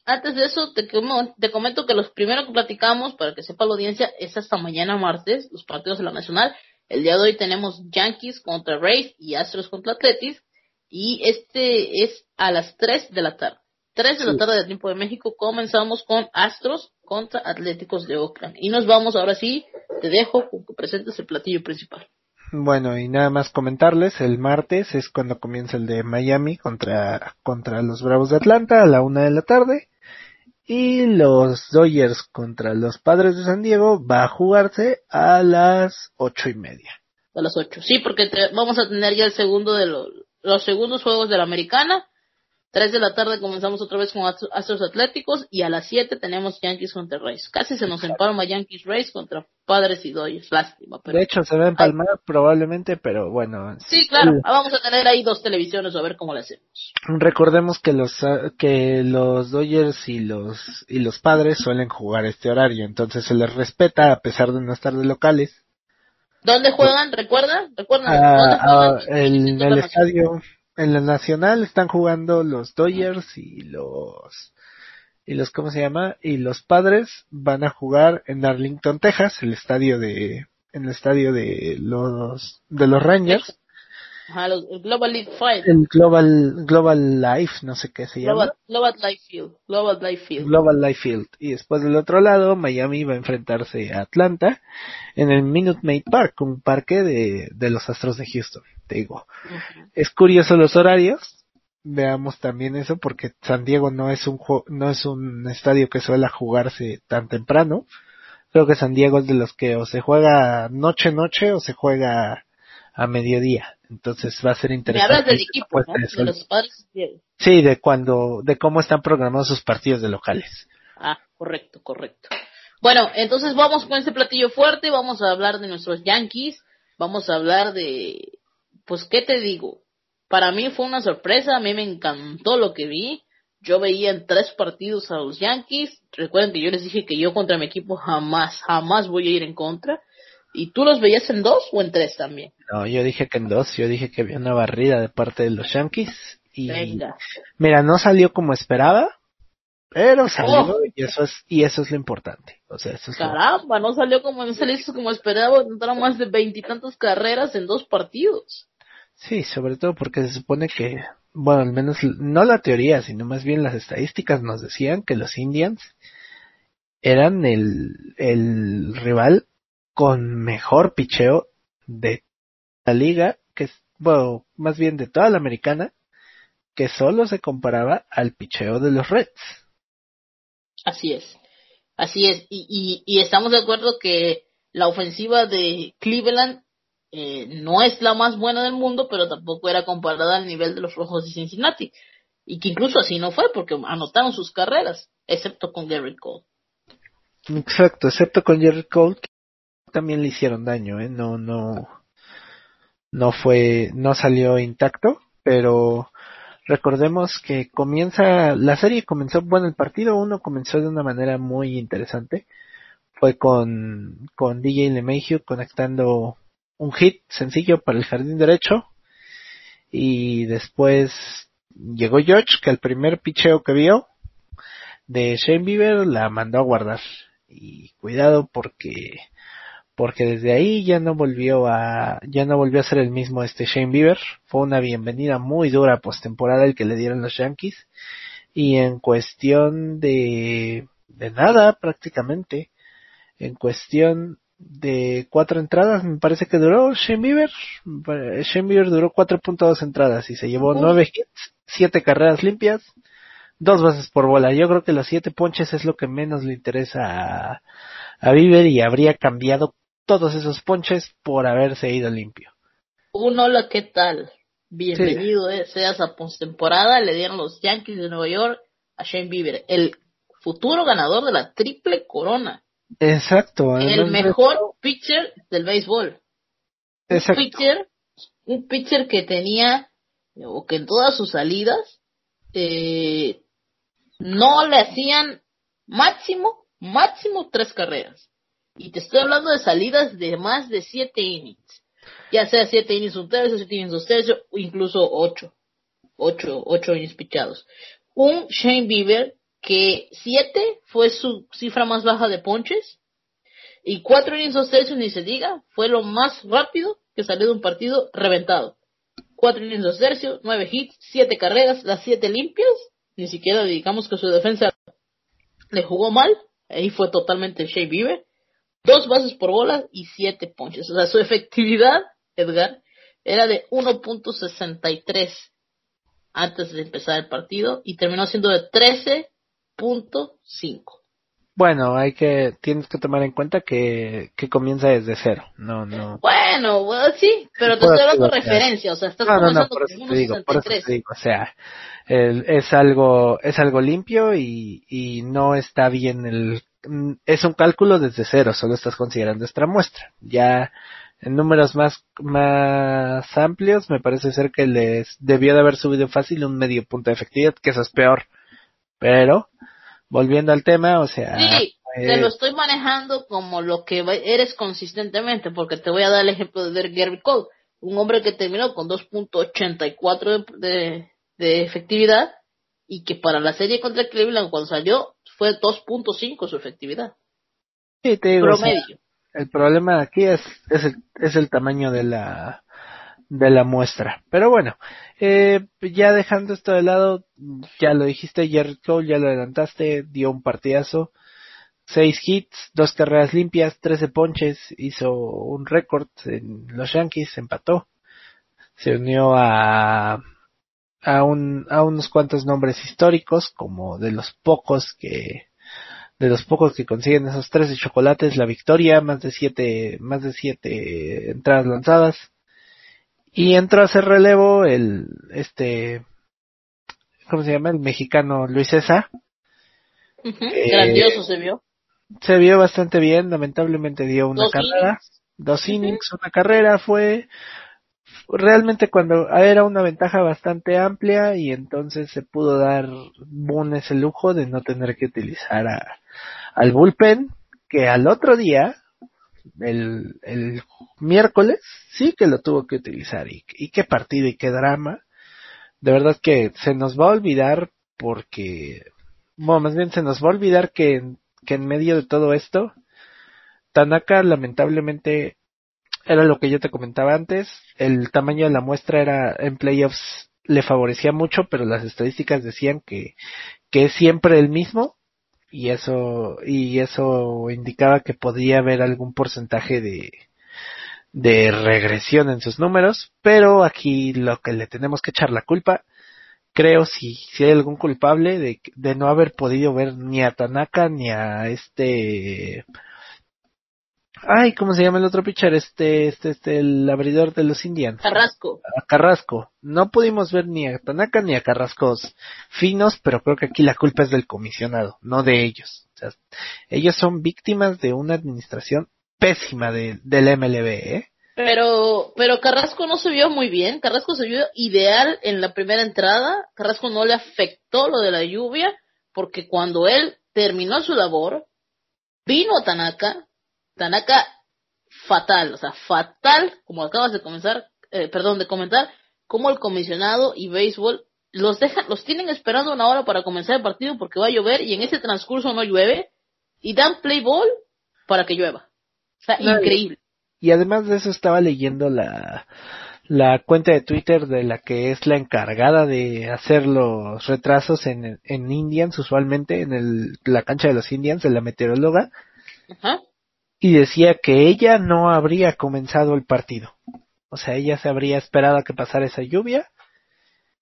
S1: antes de eso te, te comento que los primeros que platicamos, para que sepa la audiencia, es hasta mañana martes, los partidos de la Nacional. El día de hoy tenemos Yankees contra Rays y Astros contra Atletis y este es a las 3 de la tarde. 3 de la tarde del tiempo de México comenzamos con Astros contra Atléticos de Oakland. Y nos vamos ahora sí, te dejo con que presentes el platillo principal.
S2: Bueno, y nada más comentarles, el martes es cuando comienza el de Miami contra, contra los Bravos de Atlanta a la una de la tarde. Y los Dodgers contra los Padres de San Diego va a jugarse a las ocho y media.
S1: A las ocho, sí, porque vamos a tener ya el segundo de los, los segundos juegos de la americana. 3 de la tarde comenzamos otra vez con Astros Atléticos y a las 7 tenemos Yankees contra Rays. Casi se nos empalma Yankees Rays contra Padres y Dodgers. Lástima.
S2: de hecho, se va a empalmar probablemente, pero bueno.
S1: Sí, claro. Vamos a tener ahí dos televisiones a ver cómo le hacemos.
S2: Recordemos que los que los Dodgers y los y los Padres suelen jugar este horario, entonces se les respeta a pesar de no estar de locales.
S1: ¿Dónde juegan? ¿Recuerda? ¿Recuerdan?
S2: Ah, ah, en el estadio, en la Nacional están jugando los Dodgers y los y los cómo se llama y los Padres van a jugar en Arlington, Texas, el estadio de en el estadio de los de los Rangers.
S1: Ajá, los- el Global League Fight.
S2: el Global, Global Life, no sé qué se llama.
S1: Global, Global Life Field. Global Life Field.
S2: Global Life Field. Y después del otro lado, Miami va a enfrentarse a Atlanta en el Minute Maid Park, un parque de, de los Astros de Houston. Te digo, es curioso los horarios. Veamos también eso porque San Diego no es un no es un estadio que suele jugarse tan temprano. Creo que San Diego es de los que o se juega noche noche o se juega a mediodía. Entonces va a ser
S1: Me
S2: interesante.
S1: hablas del equipo,
S2: de
S1: los padres.
S2: Sí, de cuando, de cómo están programados sus partidos de locales.
S1: Ah, correcto, correcto. Bueno, entonces vamos con este platillo fuerte, vamos a hablar de nuestros Yankees, vamos a hablar de, pues, ¿qué te digo? Para mí fue una sorpresa, a mí me encantó lo que vi. Yo veía en tres partidos a los Yankees. Recuerden que yo les dije que yo contra mi equipo jamás, jamás voy a ir en contra. ¿Y tú los veías en dos o en tres también?
S2: No, yo dije que en dos, yo dije que había una barrida de parte de los Yankees y
S1: Venga.
S2: mira, no salió como esperaba, pero salió
S1: Oh.
S2: y eso es y eso es lo importante. O sea, eso es lo-
S1: Caramba, no salió como, no salió como esperaba, entraron más de veintitantas carreras en dos partidos.
S2: Sí, sobre todo porque se supone que, bueno, al menos no la teoría, sino más bien las estadísticas nos decían que los Indians eran el, el rival con mejor picheo de la liga, que es, bueno, más bien de toda la americana, que solo se comparaba al picheo de los Reds.
S1: Así es, así es. Y, y, y estamos de acuerdo que la ofensiva de Cleveland eh, no es la más buena del mundo, pero tampoco era comparada al nivel de los Rojos de Cincinnati. Y que incluso así no fue, porque anotaron sus carreras, excepto con Gary Cole.
S2: Exacto, excepto con Jerry Cole, también le hicieron daño, ¿eh? No, no, no fue, no salió intacto, pero recordemos que comienza, la serie comenzó, bueno, el partido uno comenzó de una manera muy interesante. Fue con, con DJ LeMahieu conectando un hit sencillo para el jardín derecho. Y después llegó George, que el primer picheo que vio de Shane Bieber la mandó a guardar. Y cuidado porque porque desde ahí ya no volvió a ya no volvió a ser el mismo este Shane Bieber. Fue una bienvenida muy dura postemporada el que le dieron los Yankees y en cuestión de de nada prácticamente en cuestión de cuatro entradas me parece que duró Shane Bieber Shane Bieber duró 4.2 entradas y se llevó nueve hits siete carreras limpias dos bases por bola. Yo creo que los siete ponches es lo que menos le interesa a, a Bieber y habría cambiado todos esos ponches por haberse ido limpio.
S1: Un hola, ¿qué tal? Bienvenido eh, seas a postemporada. Le dieron los Yankees de Nueva York a Shane Bieber, el futuro ganador de la triple corona.
S2: Exacto.
S1: El mejor pitcher del béisbol. un
S2: Exacto.
S1: pitcher, un pitcher que tenía, o que en todas sus salidas, eh, no le hacían máximo, máximo tres carreras. Y te estoy hablando de salidas de más de siete innings. Ya sea siete innings un tercio, siete innings dos tercios, o incluso ocho. Ocho, ocho innings pichados. Un Shane Bieber que siete fue su cifra más baja de ponches y cuatro innings dos tercios, ni se diga, fue lo más rápido que salió de un partido reventado. Cuatro innings dos tercios, nueve hits, siete carreras, las siete limpias, ni siquiera digamos que su defensa le jugó mal, ahí fue totalmente Shea Bieber. Dos bases por bola y siete ponches. O sea, su efectividad, Edgar, era de 1.63 antes de empezar el partido y terminó siendo de 13.5.
S2: Bueno, hay que, tienes que tomar en cuenta que, que comienza desde cero. No, no.
S1: Bueno, sí, pero te estoy
S2: eso
S1: dando
S2: digo, o sea,
S1: referencia, o sea, estás
S2: No, no, no, por eso te digo, por eso
S1: 1.63.
S2: te digo, o sea, el- es algo, es algo limpio y, y no está bien el, es un cálculo desde cero, solo estás considerando esta muestra. Ya en números más, más amplios, me parece ser que les debió de haber subido fácil un medio punto de efectividad, que eso es peor. Pero, volviendo al tema, o sea,
S1: Sí,
S2: eh,
S1: te lo estoy manejando como lo que eres consistentemente, porque te voy a dar el ejemplo de Gary Cole, un hombre que terminó con 2.84 de, de, de efectividad y que para la serie contra Cleveland cuando salió fue 2.5 su efectividad,
S2: sí, te digo, o sea,
S1: promedio.
S2: El problema aquí es, es, el, es el tamaño de la de la muestra. Pero bueno, eh, ya dejando esto de lado, ya lo dijiste, Jared Cole, ya lo adelantaste, dio un partidazo, seis hits, dos carreras limpias, trece ponches, hizo un récord en los Yankees, empató, se unió a a un a unos cuantos nombres históricos como de los pocos que de los pocos que consiguen esos tres de chocolates la victoria más de siete más de siete entradas lanzadas. Y entró a hacer relevo el este cómo se llama el mexicano Luis César. Eh,
S1: Grandioso se vio.
S2: se vio bastante bien, lamentablemente dio una
S1: Dos
S2: carrera,
S1: innings.
S2: dos innings, una carrera, fue realmente cuando era una ventaja bastante amplia y entonces se pudo dar Boone ese lujo de no tener que utilizar a, al bullpen, que al otro día, el, el miércoles, sí que lo tuvo que utilizar y, y qué partido y qué drama. De verdad que se nos va a olvidar porque, bueno, más bien se nos va a olvidar que, que en medio de todo esto, Tanaka lamentablemente era lo que yo te comentaba antes, el tamaño de la muestra era en playoffs le favorecía mucho, pero las estadísticas decían que, que es siempre el mismo y eso y eso indicaba que podría haber algún porcentaje de de regresión en sus números, pero aquí lo que le tenemos que echar la culpa, creo si, si hay algún culpable de, de no haber podido ver ni a Tanaka ni a este ay, ¿cómo se llama el otro pitcher? Este, este, este, el abridor de los Indians
S1: Carrasco.
S2: a Carrasco. No pudimos ver ni a Tanaka ni a Carrascos finos, pero creo que aquí la culpa es del comisionado, no de ellos. O sea, ellos son víctimas de una administración pésima de, del MLB, ¿eh?
S1: Pero, pero Carrasco no se vio muy bien. Carrasco se vio ideal en la primera entrada. Carrasco no le afectó lo de la lluvia, porque cuando él terminó su labor, vino a Tanaka. Tanaka fatal, o sea, fatal, como acabas de comenzar, eh, perdón, de comentar, como el comisionado y béisbol los dejan, los tienen esperando una hora para comenzar el partido porque va a llover y en ese transcurso no llueve y dan play ball para que llueva. O sea,
S2: No,
S1: increíble.
S2: Y además de eso estaba leyendo la, la cuenta de Twitter de la que es la encargada de hacer los retrasos en, en Indians, usualmente en el, la cancha de los Indians, de la meteoróloga,
S1: Ajá.
S2: Y decía que ella no habría comenzado el partido. O sea, ella se habría esperado a que pasara esa lluvia.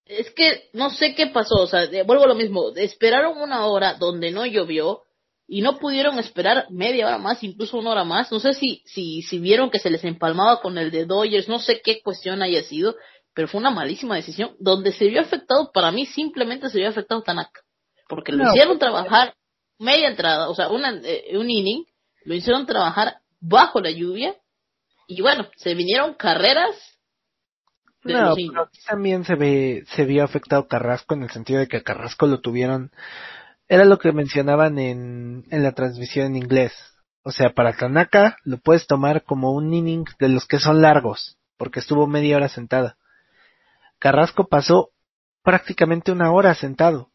S1: Es que no sé qué pasó, o sea, vuelvo a lo mismo, esperaron una hora donde no llovió y no pudieron esperar media hora más, incluso una hora más. No sé si, si, si vieron que se les empalmaba con el de Dodgers, no sé qué cuestión haya sido, pero fue una malísima decisión. Donde se vio afectado, para mí simplemente se vio afectado Tanaka, porque lo
S2: No,
S1: hicieron trabajar media entrada, o sea, una, eh, un inning, lo hicieron trabajar bajo la lluvia y bueno, se vinieron carreras de
S2: No, pero aquí también se ve, se vio afectado Carrasco en el sentido de que a Carrasco lo tuvieron, era lo que mencionaban en, en la transmisión en inglés. O sea, para Tanaka lo puedes tomar como un inning de los que son largos, porque estuvo media hora sentada. Carrasco pasó prácticamente una hora sentado.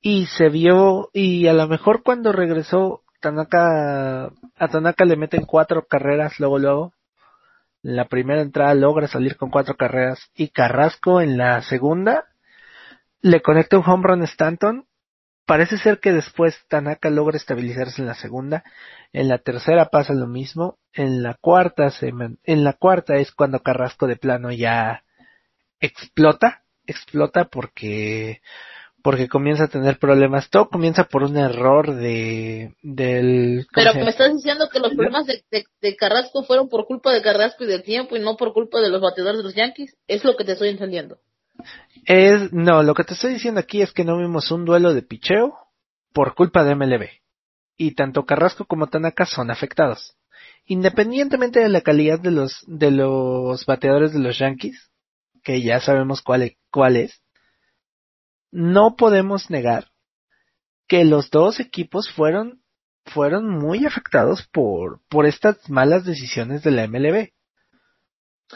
S2: Y se vio, y a lo mejor cuando regresó Tanaka, a Tanaka le meten cuatro carreras luego luego, la primera entrada logra salir con cuatro carreras y Carrasco en la segunda le conecta un home run Stanton. Parece ser que después Tanaka logra estabilizarse en la segunda. En la tercera pasa lo mismo. En la cuarta se en la cuarta es cuando Carrasco de plano ya explota, explota porque porque comienza a tener problemas. Todo comienza por un error de del ¿cómo
S1: Pero me estás diciendo que los problemas de, de- de Carrasco fueron por culpa de Carrasco y del tiempo y no por culpa de los bateadores de los Yankees. Es lo que te estoy entendiendo.
S2: Es, no, lo que te estoy diciendo aquí es que no vimos un duelo de picheo por culpa de MLB. Y tanto Carrasco como Tanaka son afectados. Independientemente de la calidad de los, de los bateadores de los Yankees, que ya sabemos cuál, e- cuál es, no podemos negar que los dos equipos fueron, fueron muy afectados por, por estas malas decisiones de la MLB.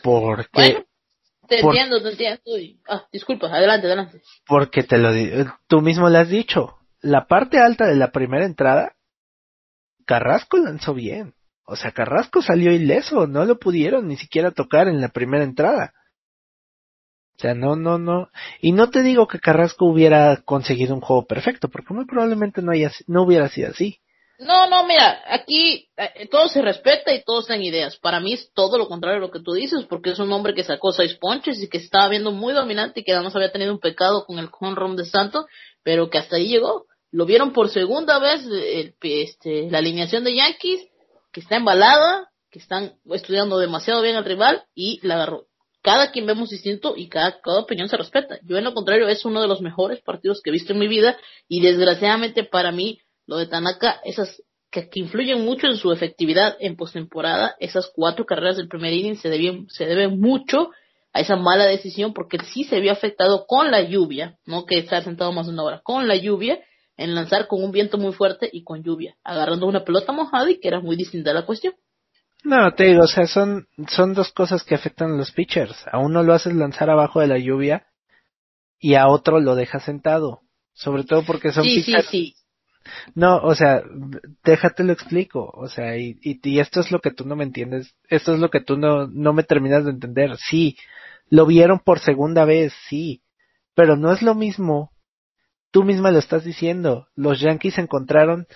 S2: Porque,
S1: Bueno, te
S2: por-
S1: entiendo, te entiendo. ah, disculpa, adelante, adelante.
S2: Porque te lo tú mismo lo has dicho. La parte alta de la primera entrada, Carrasco lanzó bien. O sea, Carrasco salió ileso, no lo pudieron ni siquiera tocar en la primera entrada. O sea, no, no, no. Y no te digo que Carrasco hubiera conseguido un juego perfecto, porque muy probablemente no, haya, no hubiera sido así.
S1: No, no, mira, aquí eh, todo se respeta y todos tienen ideas. Para mí es todo lo contrario de lo que tú dices, porque es un hombre que sacó seis ponches y que estaba viendo muy dominante y que además había tenido un pecado con el home de Santo, pero que hasta ahí llegó. Lo vieron por segunda vez el, este, la alineación de Yankees, que está embalada, que están estudiando demasiado bien al rival y la agarró. Cada quien vemos distinto y cada, cada opinión se respeta. Yo en lo contrario es uno de los mejores partidos que he visto en mi vida y desgraciadamente para mí lo de Tanaka, esas que, influyen mucho en su efectividad en postemporada, esas cuatro carreras del primer inning se deben, se deben mucho a esa mala decisión porque sí se vio afectado con la lluvia, no que estar sentado más de una hora, con la lluvia en lanzar con un viento muy fuerte y con lluvia, agarrando una pelota mojada y que era muy distinta la cuestión.
S2: No, te digo, o sea, son, son dos cosas que afectan a los pitchers. A uno lo haces lanzar abajo de la lluvia y a otro lo dejas sentado. Sobre todo porque son
S1: sí, pitchers. Sí, sí.
S2: No, o sea, déjate lo explico, o sea, y, y, esto es lo que tú no me entiendes, esto es lo que tú no, no me terminas de entender, sí, lo vieron por segunda vez, sí, pero no es lo mismo, tú misma lo estás diciendo, los Yankees encontraron,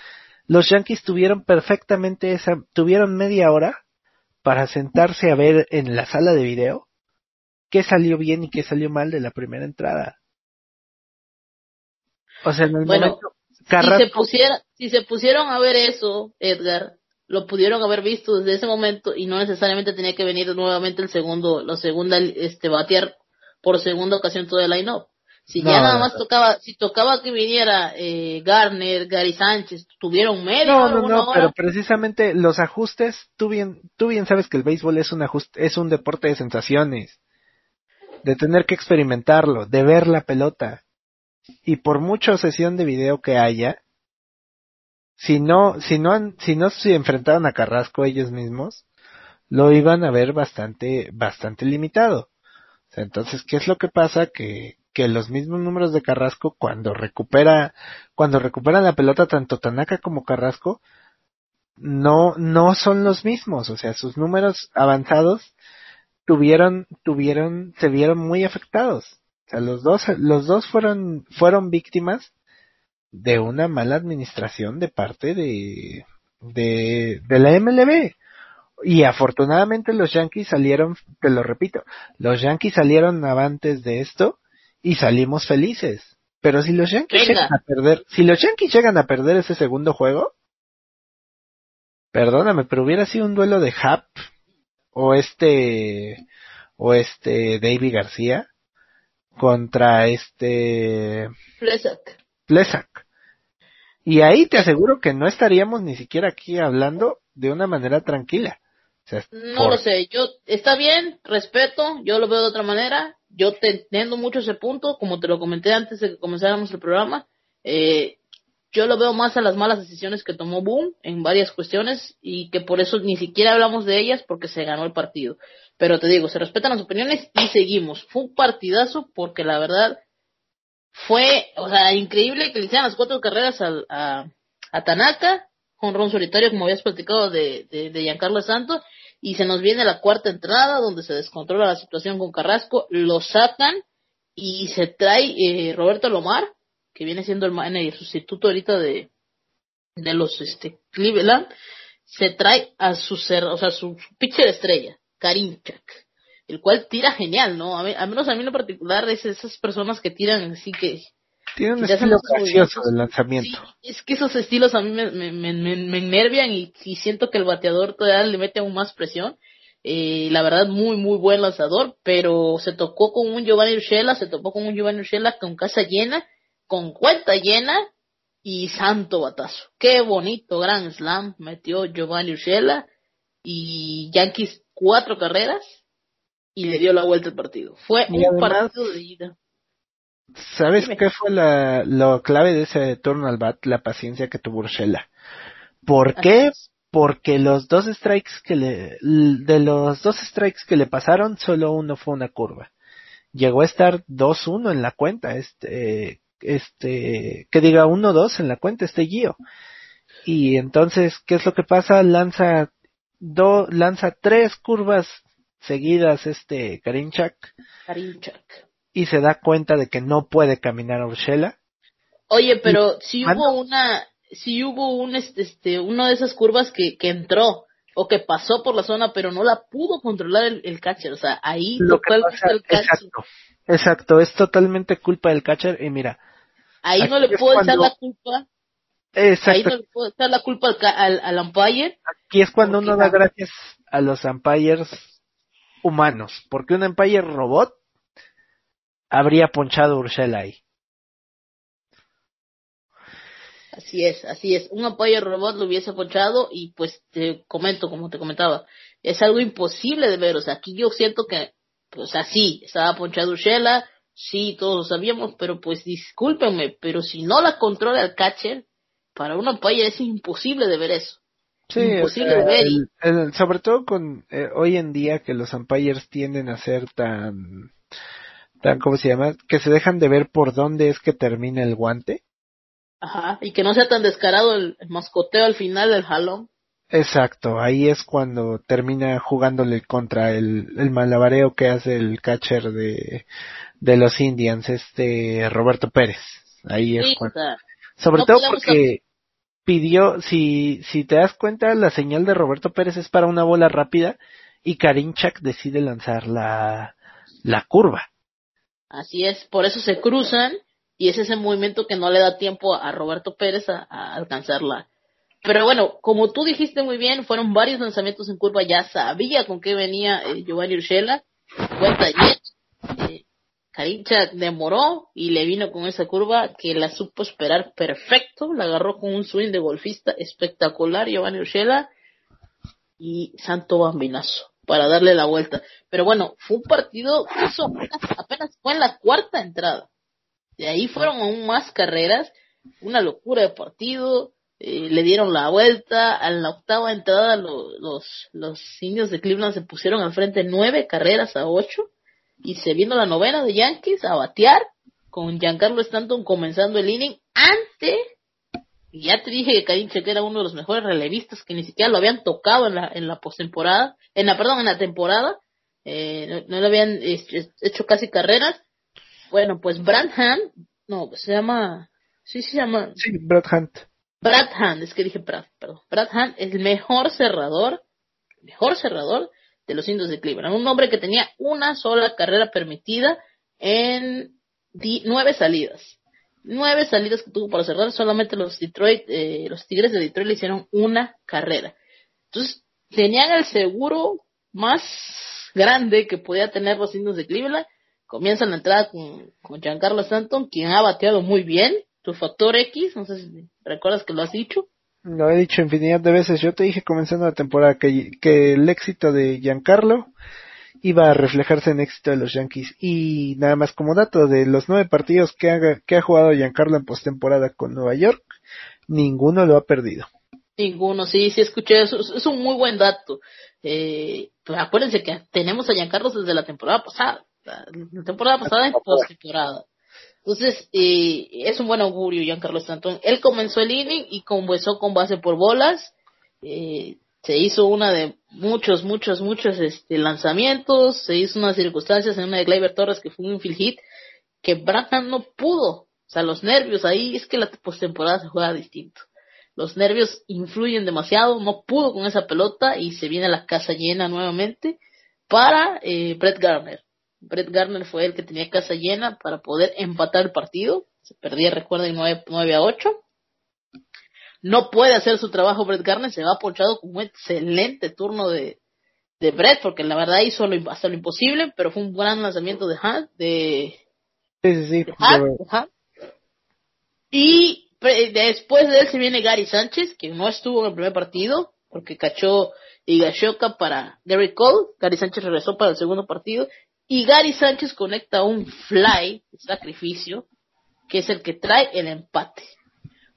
S2: los Yankees tuvieron perfectamente esa, tuvieron media hora para sentarse a ver en la sala de video qué salió bien y qué salió mal de la primera entrada. O sea, en el momento,
S1: si, se pusiera, si se pusieron a ver eso, Edgar, lo pudieron haber visto desde ese momento y no necesariamente tenía que venir nuevamente el segundo, la segunda, este, batear por segunda ocasión todo el line-up. Si ya nada más tocaba, si tocaba que viniera eh, Garner, Gary Sánchez, tuvieron medio.
S2: No, no, no, pero precisamente los ajustes, tú bien, tú bien sabes que el béisbol es un ajuste, es un deporte de sensaciones, de tener que experimentarlo, de ver la pelota y por mucha sesión de video que haya, si no, si no, si no se enfrentaban a Carrasco ellos mismos, lo iban a ver bastante, bastante limitado. entonces, ¿qué es lo que pasa? Que, que los mismos números de Carrasco cuando recupera, cuando recuperan la pelota tanto Tanaka como Carrasco, no, no son los mismos. O sea, sus números avanzados tuvieron, tuvieron, se vieron muy afectados. O sea, los dos, los dos fueron, fueron víctimas de una mala administración de parte de, de, de la MLB. Y afortunadamente los Yankees salieron, te lo repito, los Yankees salieron avantes de esto y salimos felices. Pero si los Yankees llegan a perder, si los Yankees llegan a perder ese segundo juego, perdóname, pero hubiera sido un duelo de Hap o este, o este David García, contra este
S1: Plesak.
S2: Y ahí te aseguro que no estaríamos ni siquiera aquí hablando de una manera tranquila.
S1: No lo sé, yo está bien, respeto, yo lo veo de otra manera, yo te entiendo mucho ese punto, como te lo comenté antes de que comenzáramos el programa, eh, yo lo veo más a las malas decisiones que tomó Boom en varias cuestiones y que por eso ni siquiera hablamos de ellas porque se ganó el partido. Pero te digo, se respetan las opiniones y seguimos. Fue un partidazo porque la verdad fue, o sea, increíble que le hicieran las cuatro carreras a, a, Tanaka, con Ron solitario, como habías platicado de, de, de Giancarlo Santos, y se nos viene la cuarta entrada donde se descontrola la situación con Carrasco, lo sacan y se trae eh, Roberto Lomar, que viene siendo el, el sustituto ahorita de, de los este, Cleveland, se trae a su ser, o sea, su, pitcher estrella, Karinchak, el cual tira genial, ¿no? A, mí, a menos a mí en lo particular es esas personas que tiran así que...
S2: Tienen un estilo gracioso de lanzamiento.
S1: es que esos estilos a mí me, me, me, me enervian y, y, siento que el bateador todavía le mete aún más presión. Eh, la verdad, muy, muy buen lanzador, pero se tocó con un Giovanni Urshela, se tocó con un Giovanni Urshela con casa llena, con cuenta llena y santo batazo. Qué bonito gran slam metió Giovanni Urshela y Yankees cuatro carreras y le dio la vuelta al partido. Fue un partido de ida.
S2: ¿Sabes qué fue la, clave de ese turno al bat? La paciencia que tuvo Urshela. ¿Por qué? Porque los dos strikes que le, de los dos strikes que le pasaron, solo uno fue una curva. Llegó a estar 2-1 en la cuenta, este, este, que diga 1-2 en la cuenta, este Gio. Y entonces, ¿qué es lo que pasa? Lanza do, lanza tres curvas seguidas este Karinchak
S1: Karinchak.
S2: Y se da cuenta de que no puede caminar a Urshela.
S1: Oye, pero si hubo una, si hubo un, este, este, una de esas curvas que, que entró o que pasó por la zona, pero no la pudo controlar el, el catcher. O sea, ahí
S2: Lo que pasa-
S1: el catcher.
S2: exacto, exacto, es totalmente culpa del catcher y mira,
S1: Ahí no le puedo echar
S2: cuando-
S1: la culpa, ahí
S2: exacto,
S1: no le puedo echar la culpa al, al, al umpire.
S2: aquí es cuando
S1: porque
S2: uno da gracias a los umpires humanos, porque un umpire robot habría ponchado a Urshela ahí.
S1: Así es, así es. Un umpire robot lo hubiese ponchado y pues te comento, como te comentaba, es algo imposible de ver. O sea, aquí yo siento que, pues así, estaba ponchado Urshela, sí, todos lo sabíamos, pero pues discúlpenme, pero si no la controla el catcher, para un umpire es imposible de ver eso.
S2: Sí,
S1: Imposible
S2: o sea,
S1: de ver.
S2: el- el- sobre todo con eh, hoy en día que los umpires tienden a ser tan, tan, ¿cómo se llama? Que se dejan de ver por dónde es que termina el guante.
S1: Ajá, y que no sea tan descarado el, el mascoteo al final del jalón.
S2: Exacto, ahí es cuando termina jugándole contra el, el malabareo que hace el catcher de, de los Indians, este Roberto Pérez. Ahí es
S1: Sí, o
S2: cuando,
S1: sea,
S2: sobre
S1: no
S2: todo porque pidió, si, si te das cuenta, la señal de Roberto Pérez es para una bola rápida y Karinchak decide lanzar la, la curva.
S1: Así es, por eso se cruzan y es ese movimiento que no le da tiempo a Roberto Pérez a, alcanzarla. Pero bueno, como tú dijiste muy bien, fueron varios lanzamientos en curva, ya sabía con qué venía eh, Giovanni Urshela, cuenta eh, Karinchak demoró y le vino con esa curva que la supo esperar perfecto, la agarró con un swing de golfista espectacular Giovanni Urshela y santo bambinazo para darle la vuelta. Pero bueno, fue un partido apenas, fue en la cuarta entrada. De ahí fueron aún más carreras, una locura de partido, eh, le dieron la vuelta, a la octava entrada lo- los, los indios de Cleveland se pusieron al frente nueve carreras a ocho y se vino la novena de Yankees a batear con Giancarlo Stanton comenzando el inning ante ya te dije que Karim Cheque era uno de los mejores relevistas que ni siquiera lo habían tocado en la, en la postemporada, en la, perdón, en la temporada, eh, no, no le habían eh, hecho casi carreras. Bueno, pues Branham, no, se llama, sí se llama
S2: Sí, Brad Hunt.
S1: Brad Hand, es que dije Brad, perdón. Brad Hand es el mejor cerrador, mejor cerrador de los indios de Cleveland. Un hombre que tenía una sola carrera permitida en nueve salidas. Nueve salidas que tuvo para cerrar, solamente los Detroit, eh, los Tigres de Detroit le hicieron una carrera. Entonces, tenían el seguro más grande que podía tener los indios de Cleveland. Comienzan la entrada con, con Giancarlo Stanton, quien ha bateado muy bien, su factor X, no sé si recuerdas que lo has dicho.
S2: Lo he dicho infinidad de veces. Yo te dije comenzando la temporada que, que el éxito de Giancarlo iba a reflejarse en éxito de los Yankees. Y nada más como dato, de los nueve partidos que ha, que ha jugado Giancarlo en postemporada con Nueva York, ninguno lo ha perdido.
S1: Ninguno, sí, sí escuché eso, es un muy buen dato. Eh, pues acuérdense que tenemos a Giancarlo desde la temporada pasada, la temporada pasada en postemporada. Entonces, eh, es un buen augurio Giancarlo Stanton. Él comenzó el inning y comenzó con base por bolas. Eh, se hizo una de muchos, muchos, muchos este, lanzamientos. Se hizo unas circunstancias en una de Gleyber Torres que fue un infield hit que Branham no pudo. O sea, los nervios ahí es que la postemporada se juega distinto. Los nervios influyen demasiado. No pudo con esa pelota y se viene a la casa llena nuevamente para eh, Brett Garner. Brett Garner fue el que tenía casa llena para poder empatar el partido. Se perdía, recuerden, 9, 9 a 8. No puede hacer su trabajo Brett Garner, se va ponchado con un excelente turno de, de Brett, porque la verdad hizo lo, hasta lo imposible, pero fue un gran lanzamiento de Hunt, de,
S2: Sí, sí, sí.
S1: de Hunt,
S2: Yo-
S1: de Hunt. Y después de él se viene Gary Sánchez, que no estuvo en el primer partido, porque cachó Higashoka para Derek Cole. Gary Sánchez regresó para el segundo partido. Y Gary Sánchez conecta un fly sacrificio, que es el que trae el empate.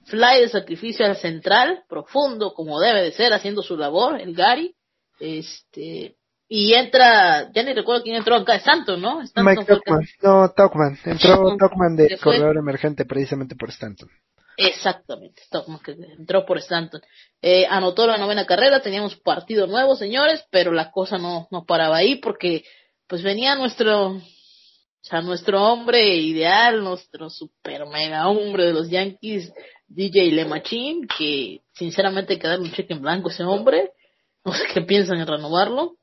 S1: Fly de sacrificio al central, profundo, como debe de ser, haciendo su labor, el Gary. Este, y entra, ya ni recuerdo quién entró acá, Stanton, ¿no? Stanton
S2: Mike
S1: que-
S2: Tuckman. No, Tuckman. Entró
S1: Tuckman.
S2: Tuckman de corredor emergente precisamente por Stanton.
S1: Exactamente, como que entró por Stanton. Eh, anotó la novena carrera, teníamos partido nuevo, señores, pero la cosa no, no paraba ahí porque pues venía nuestro, o sea, nuestro hombre ideal, nuestro super mega hombre de los Yankees, DJ LeMachine, que sinceramente hay que darle un cheque en blanco a ese hombre, no sé qué piensan en renovarlo,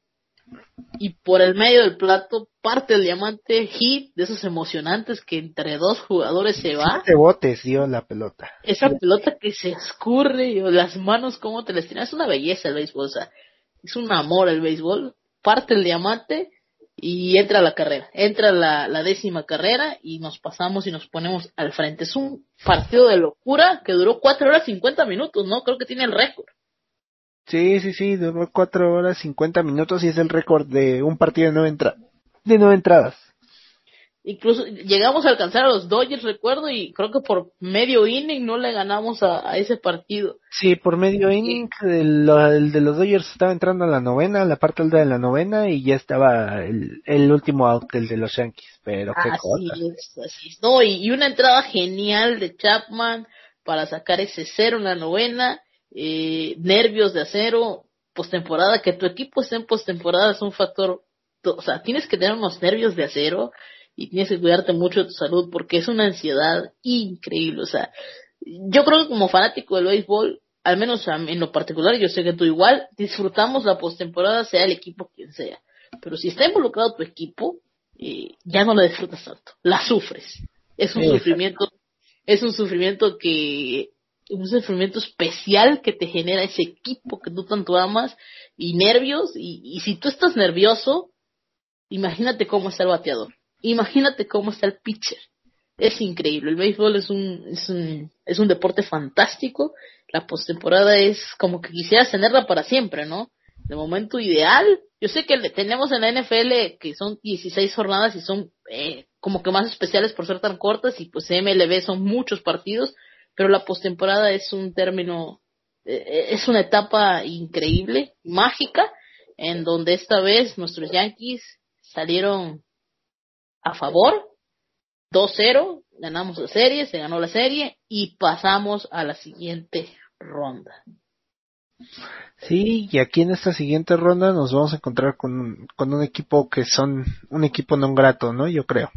S1: y por el medio del plato parte el diamante hit de esos emocionantes que entre dos jugadores se va.
S2: Botes dio la pelota.
S1: Esa pelota que se escurre, o las manos como te las es una belleza el béisbol, o sea, es un amor el béisbol. Parte el diamante y entra la carrera, entra la, la décima carrera y nos pasamos y nos ponemos al frente. Es un partido de locura que duró cuatro horas cincuenta minutos, ¿no? Creo que tiene el récord.
S2: Sí, sí, sí, duró cuatro horas cincuenta minutos y es el récord de un partido de nueve, entra de nueve entradas.
S1: Incluso llegamos a alcanzar a los Dodgers, recuerdo, y creo que por medio inning no le ganamos a, ese partido.
S2: Sí, por medio inning, el, el, de los Dodgers estaba entrando a la novena, la parte alta de la novena, y ya estaba el, el último out, el de los Yankees. Pero qué
S1: así
S2: cosa.
S1: Es, así es. No, y, y, una entrada genial de Chapman para sacar ese cero en la novena, eh, nervios de acero, postemporada, que tu equipo esté en postemporada es un factor, o sea, tienes que tener unos nervios de acero y tienes que cuidarte mucho de tu salud porque es una ansiedad increíble, o sea, yo creo que como fanático del béisbol, al menos en lo particular, yo sé que tú igual, disfrutamos la postemporada, sea el equipo quien sea, pero si está involucrado tu equipo, eh, ya no la disfrutas tanto, la sufres, es un
S2: Sí,
S1: sufrimiento, es un sufrimiento que un sufrimiento especial que te genera ese equipo que tú tanto amas y nervios y, y si tú estás nervioso imagínate cómo está el bateador imagínate cómo está el pitcher. Es increíble. El béisbol es un es un es un deporte fantástico. La postemporada es como que quisieras tenerla para siempre no de momento ideal. Yo sé que tenemos en la NFL que son 16 jornadas y son eh, como que más especiales por ser tan cortas y pues MLB son muchos partidos pero la postemporada es un término, eh, es una etapa increíble, mágica, en donde esta vez nuestros Yankees salieron a favor, 2-0, ganamos la serie, se ganó la serie y pasamos a la siguiente ronda.
S2: Sí, y aquí en esta siguiente ronda nos vamos a encontrar con, un- con un equipo que son un equipo no grato, ¿no? Yo creo.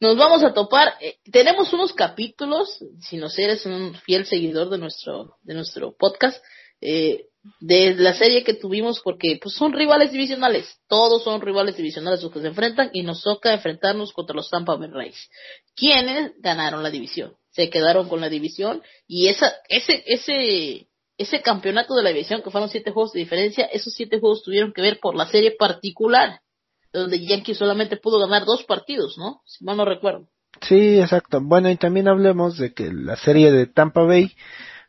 S1: Nos vamos a topar, eh, tenemos unos capítulos, si no eres un fiel seguidor de nuestro, de nuestro podcast, eh, de la serie que tuvimos porque pues son rivales divisionales, todos son rivales divisionales los que se enfrentan y nos toca enfrentarnos contra los Tampa Bay Rays, quienes ganaron la división, se quedaron con la división y esa, ese, ese, ese campeonato de la división que fueron siete juegos de diferencia, esos siete juegos tuvieron que ver por la serie particular, donde Yankees solamente pudo ganar dos partidos, ¿no? Si mal no recuerdo.
S2: Sí, exacto. Bueno, y también hablemos de que la serie de Tampa Bay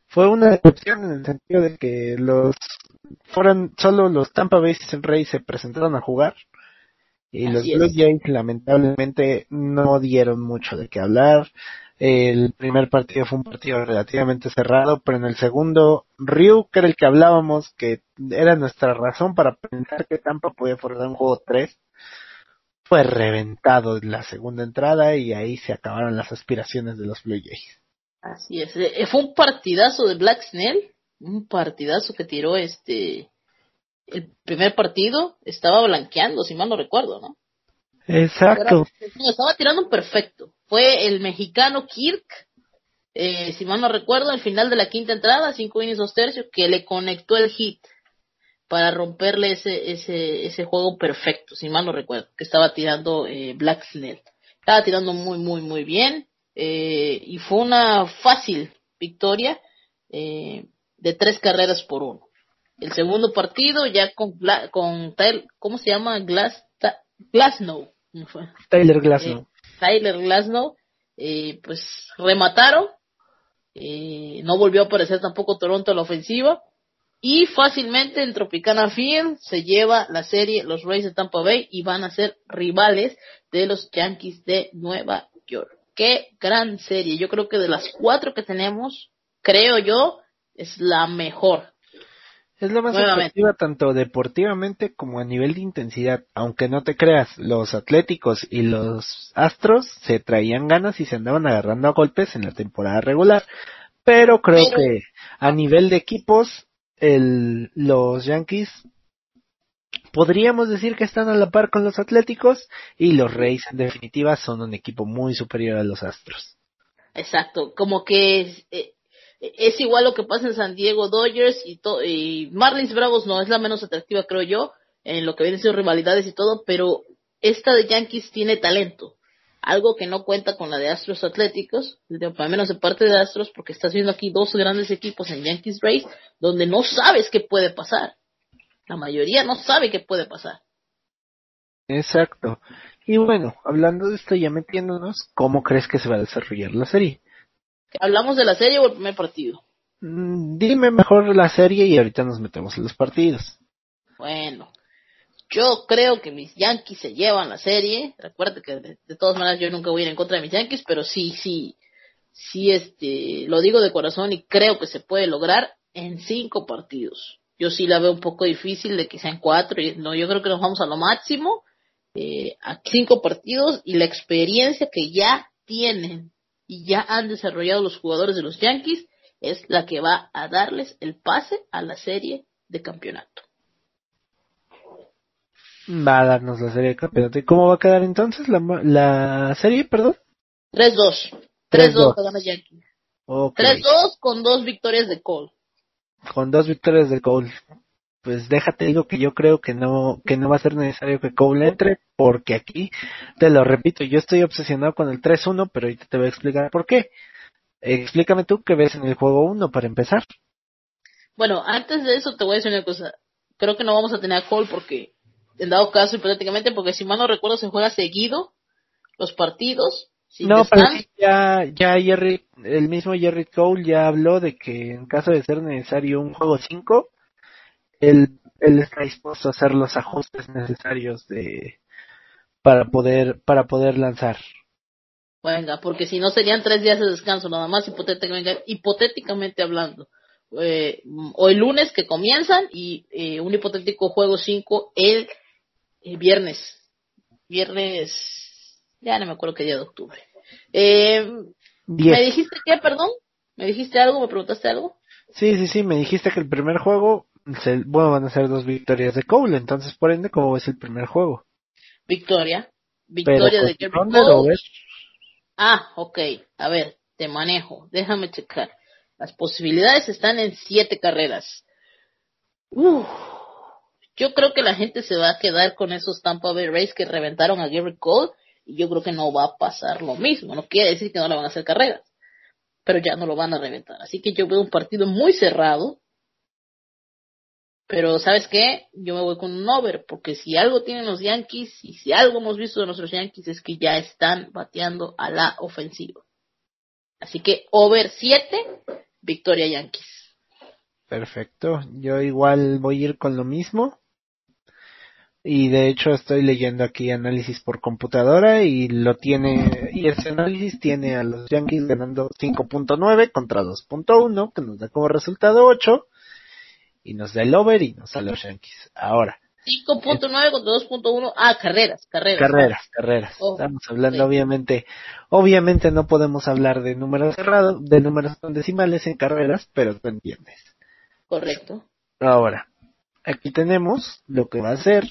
S2: fue una decepción en el sentido de que los fueron solo los Tampa Bay Rays se presentaron a jugar y los
S1: Así.
S2: Blue Jays lamentablemente no dieron mucho de qué hablar. El primer partido fue un partido relativamente cerrado, pero en el segundo, Ryu, que era el que hablábamos, que era nuestra razón para pensar que Tampa podía forzar un juego 3, fue reventado en la segunda entrada y ahí se acabaron las aspiraciones de los Blue Jays.
S1: Así es. Eh, Fue un partidazo de Black Snell, un partidazo que tiró este el primer partido, estaba blanqueando, si mal no recuerdo, ¿no?
S2: Exacto.
S1: Era- no, estaba tirando un perfecto. Fue el mexicano Kirk, eh, si mal no recuerdo, al final de la quinta entrada, cinco innings dos tercios, que le conectó el hit para romperle ese, ese, ese juego perfecto, si mal no recuerdo, que estaba tirando eh, Black Snell. Estaba tirando muy, muy, muy bien, eh, y fue una fácil victoria eh, de tres carreras por uno. El segundo partido ya con, con Tyler- ¿cómo se llama? Glass, Ta- Glasnow.
S2: Tyler Glasnow.
S1: Eh, Tyler Glasnow, eh, pues remataron, eh, no volvió a aparecer tampoco Toronto a la ofensiva, y fácilmente en Tropicana Field se lleva la serie los Rays de Tampa Bay y van a ser rivales de los Yankees de Nueva York. Qué gran serie, yo creo que de las cuatro que tenemos, creo yo, es la mejor.
S2: Es la más atractiva tanto deportivamente como a nivel de intensidad. Aunque no te creas, los Atléticos y los Astros se traían ganas y se andaban agarrando a golpes en la temporada regular. Pero creo
S1: Pero-
S2: que a nivel de equipos, el, los Yankees podríamos decir que están a la par con los Atléticos y los Rays en definitiva son un equipo muy superior a los Astros.
S1: Exacto, como que es, eh, igual lo que pasa en San Diego Dodgers y, Marlins Bravos no es la menos atractiva creo yo en lo que vienen siendo rivalidades y todo, pero esta de Yankees tiene talento, algo que no cuenta con la de Astros Atléticos, al menos de parte de Astros, porque estás viendo aquí dos grandes equipos en Yankees Rays donde no sabes qué puede pasar. La mayoría no sabe qué puede pasar.
S2: Exacto. Y bueno, hablando de esto ya metiéndonos, ¿cómo crees que se va a desarrollar la serie?
S1: ¿Hablamos de la serie o el primer partido?
S2: Mm, Dime mejor la serie y ahorita nos metemos en los partidos.
S1: Bueno, yo creo que mis Yankees se llevan la serie. Recuerda que de, de todas maneras yo nunca voy a ir en contra de mis Yankees, pero sí, sí, sí, este, lo digo de corazón y creo que se puede lograr en cinco partidos. Yo sí la veo un poco difícil de que sean cuatro. Y, no, yo creo que nos vamos a lo máximo eh, a cinco partidos y la experiencia que ya tienen y ya han desarrollado los jugadores de los Yankees es la que va a darles el pase a la serie de campeonato.
S2: Va a darnos la serie de campeonato. ¿Y cómo va a quedar entonces la, la serie, perdón?
S1: 3-2.
S2: 3-2.
S1: 3-2 que gana Yankees.
S2: Ok.
S1: 3-2 con dos victorias de Cole.
S2: Con dos victorias de Cole. Pues déjate digo que yo creo que no, que no va a ser necesario que Cole entre, porque aquí, te lo repito, yo estoy obsesionado con el 3-1, pero ahorita te voy a explicar por qué. Explícame tú qué ves en el juego 1 para empezar.
S1: Bueno, antes de eso te voy a decir una cosa. Creo que no vamos a tener a Cole porque, en dado caso, hipotéticamente, porque si mal no recuerdo se juega seguido los partidos.
S2: No, pero ya, ya Jerry, el mismo Jerry Cole ya habló de que en caso de ser necesario un juego 5, él, él está dispuesto a hacer los ajustes necesarios de, para poder, para poder lanzar.
S1: Venga, porque si no serían tres días de descanso, nada más hipotéticamente, hipotéticamente hablando. Eh, o el lunes que comienzan y eh, un hipotético juego 5 el, eh, viernes. Viernes, ya no me acuerdo qué día de octubre. Eh, ¿Me dijiste qué, perdón? ¿Me dijiste algo? ¿Me preguntaste algo?
S2: Sí, sí, sí, me dijiste que el primer juego, se- bueno, van a ser dos victorias de Cole, entonces por ende, ¿cómo ves el primer juego?
S1: Victoria.
S2: Pero
S1: Victoria
S2: con
S1: de Jerry
S2: Thunder,
S1: Cole. Ah, ok. A ver, te manejo. Déjame checar. Las posibilidades están en siete carreras. Uf. Yo creo que la gente se va a quedar con esos Tampa Bay Rays que reventaron a Gary Cole yo creo que no va a pasar lo mismo. No quiere decir que no le van a hacer carreras, pero ya no lo van a reventar. Así que yo veo un partido muy cerrado. Pero ¿sabes qué? Yo me voy con un over, porque si algo tienen los Yankees y si algo hemos visto de nuestros Yankees es que ya están bateando a la ofensiva. Así que over 7, victoria Yankees.
S2: Perfecto, yo igual voy a ir con lo mismo. Y de hecho estoy leyendo aquí análisis por computadora y lo tiene, y ese análisis tiene a los Yankees ganando 5.9 contra 2.1, que nos da como resultado 8, y nos da el over y nos da los Yankees. Ahora,
S1: 5.9 contra 2.1. Ah, carreras, carreras.
S2: carreras, carreras.
S1: Oh,
S2: Estamos hablando
S1: sí.
S2: obviamente, obviamente no podemos hablar de números cerrados, de números con decimales en carreras, pero tú entiendes.
S1: Correcto.
S2: Ahora, aquí tenemos lo que va a ser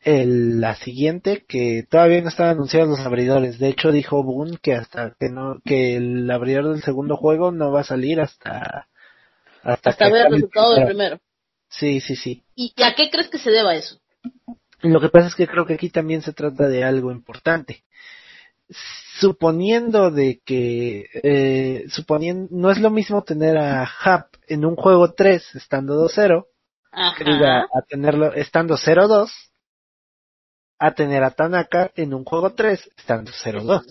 S2: el- la siguiente, que todavía no están anunciados los abridores. De hecho, dijo Boone que hasta que no, que el abridor del segundo juego no va a salir hasta hasta,
S1: ver el resultado del
S2: primero. Sí, sí, sí.
S1: ¿Y a qué crees que se deba eso?
S2: Lo que pasa es que creo que aquí también se trata de algo importante. Suponiendo de que, eh, suponiendo, no es lo mismo tener a Hap en un juego 3 estando 2-0, que diga,
S1: Ajá.
S2: a tenerlo estando 0-2, a tener a Tanaka en un juego 3 estando 0-2.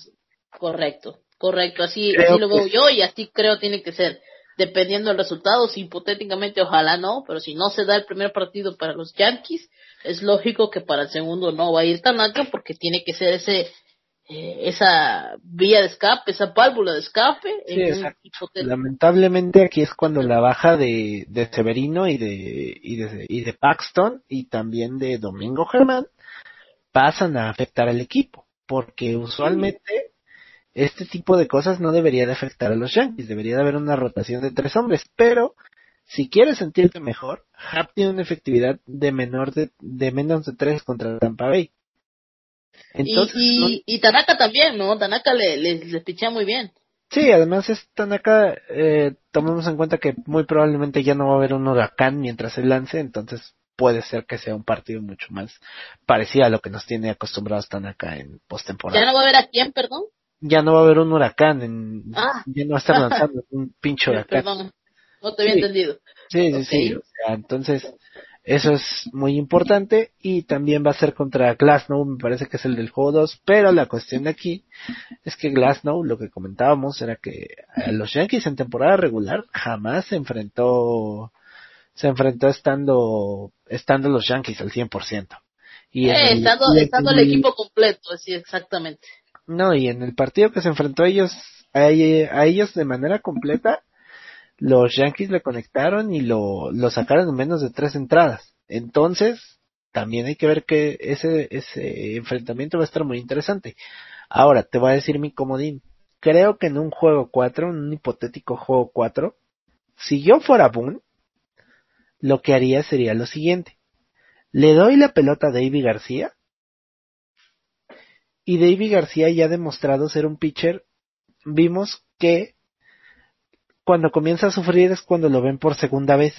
S1: Correcto, correcto. Así, así lo veo
S2: que-
S1: yo y así creo tiene que ser. Dependiendo del resultado, si hipotéticamente ojalá no, pero si no se da el primer partido para los Yankees, es lógico que para el segundo no va a ir Tanaka porque tiene que ser ese eh, esa vía de escape, esa válvula de escape.
S2: Sí. Lamentablemente aquí es cuando la baja de, de Severino y de, y de, y de Paxton y también de Domingo Germán pasan a afectar al equipo, porque usualmente este tipo de cosas no debería de afectar a los Yankees, debería de haber una rotación de tres hombres, pero si quieres sentirte mejor, Hap tiene una efectividad de menor de, de menos de tres contra Tampa Bay
S1: y, y, Tanaka también, ¿no? Tanaka le, les, pichea muy bien.
S2: Sí, además es Tanaka, eh, tomemos en cuenta que muy probablemente ya no va a haber un huracán mientras él lance, entonces puede ser que sea un partido mucho más parecido a lo que nos tiene acostumbrados Tanaka en postemporada.
S1: ¿Ya no va a haber a quién, perdón?
S2: Ya no va a haber un huracán, en, ah. ya no va a estar lanzando un pinche huracán.
S1: Perdón, no te había entendido.
S2: Sí, sí, sí, o sea, entonces eso es muy importante y también va a ser contra Glasnow, me parece que es el del juego 2, pero la cuestión de aquí es que Glasnow, lo que comentábamos era que los Yankees en temporada regular jamás se enfrentó se enfrentó estando estando los Yankees al 100%.
S1: Y eh, estando, estando el, equipo completo, sí, exactamente.
S2: No, y en el partido que se enfrentó a ellos a ellos de manera completa, los Yankees le conectaron y lo, lo sacaron en menos de tres entradas. Entonces, también hay que ver que ese, ese enfrentamiento va a estar muy interesante. Ahora, te voy a decir mi comodín. Creo que en un juego 4, en un hipotético juego 4, si yo fuera Boone, lo que haría sería lo siguiente. Le doy la pelota a Davy García. Y Davy García ya ha demostrado ser un pitcher. Vimos que cuando comienza a sufrir es cuando lo ven por segunda vez,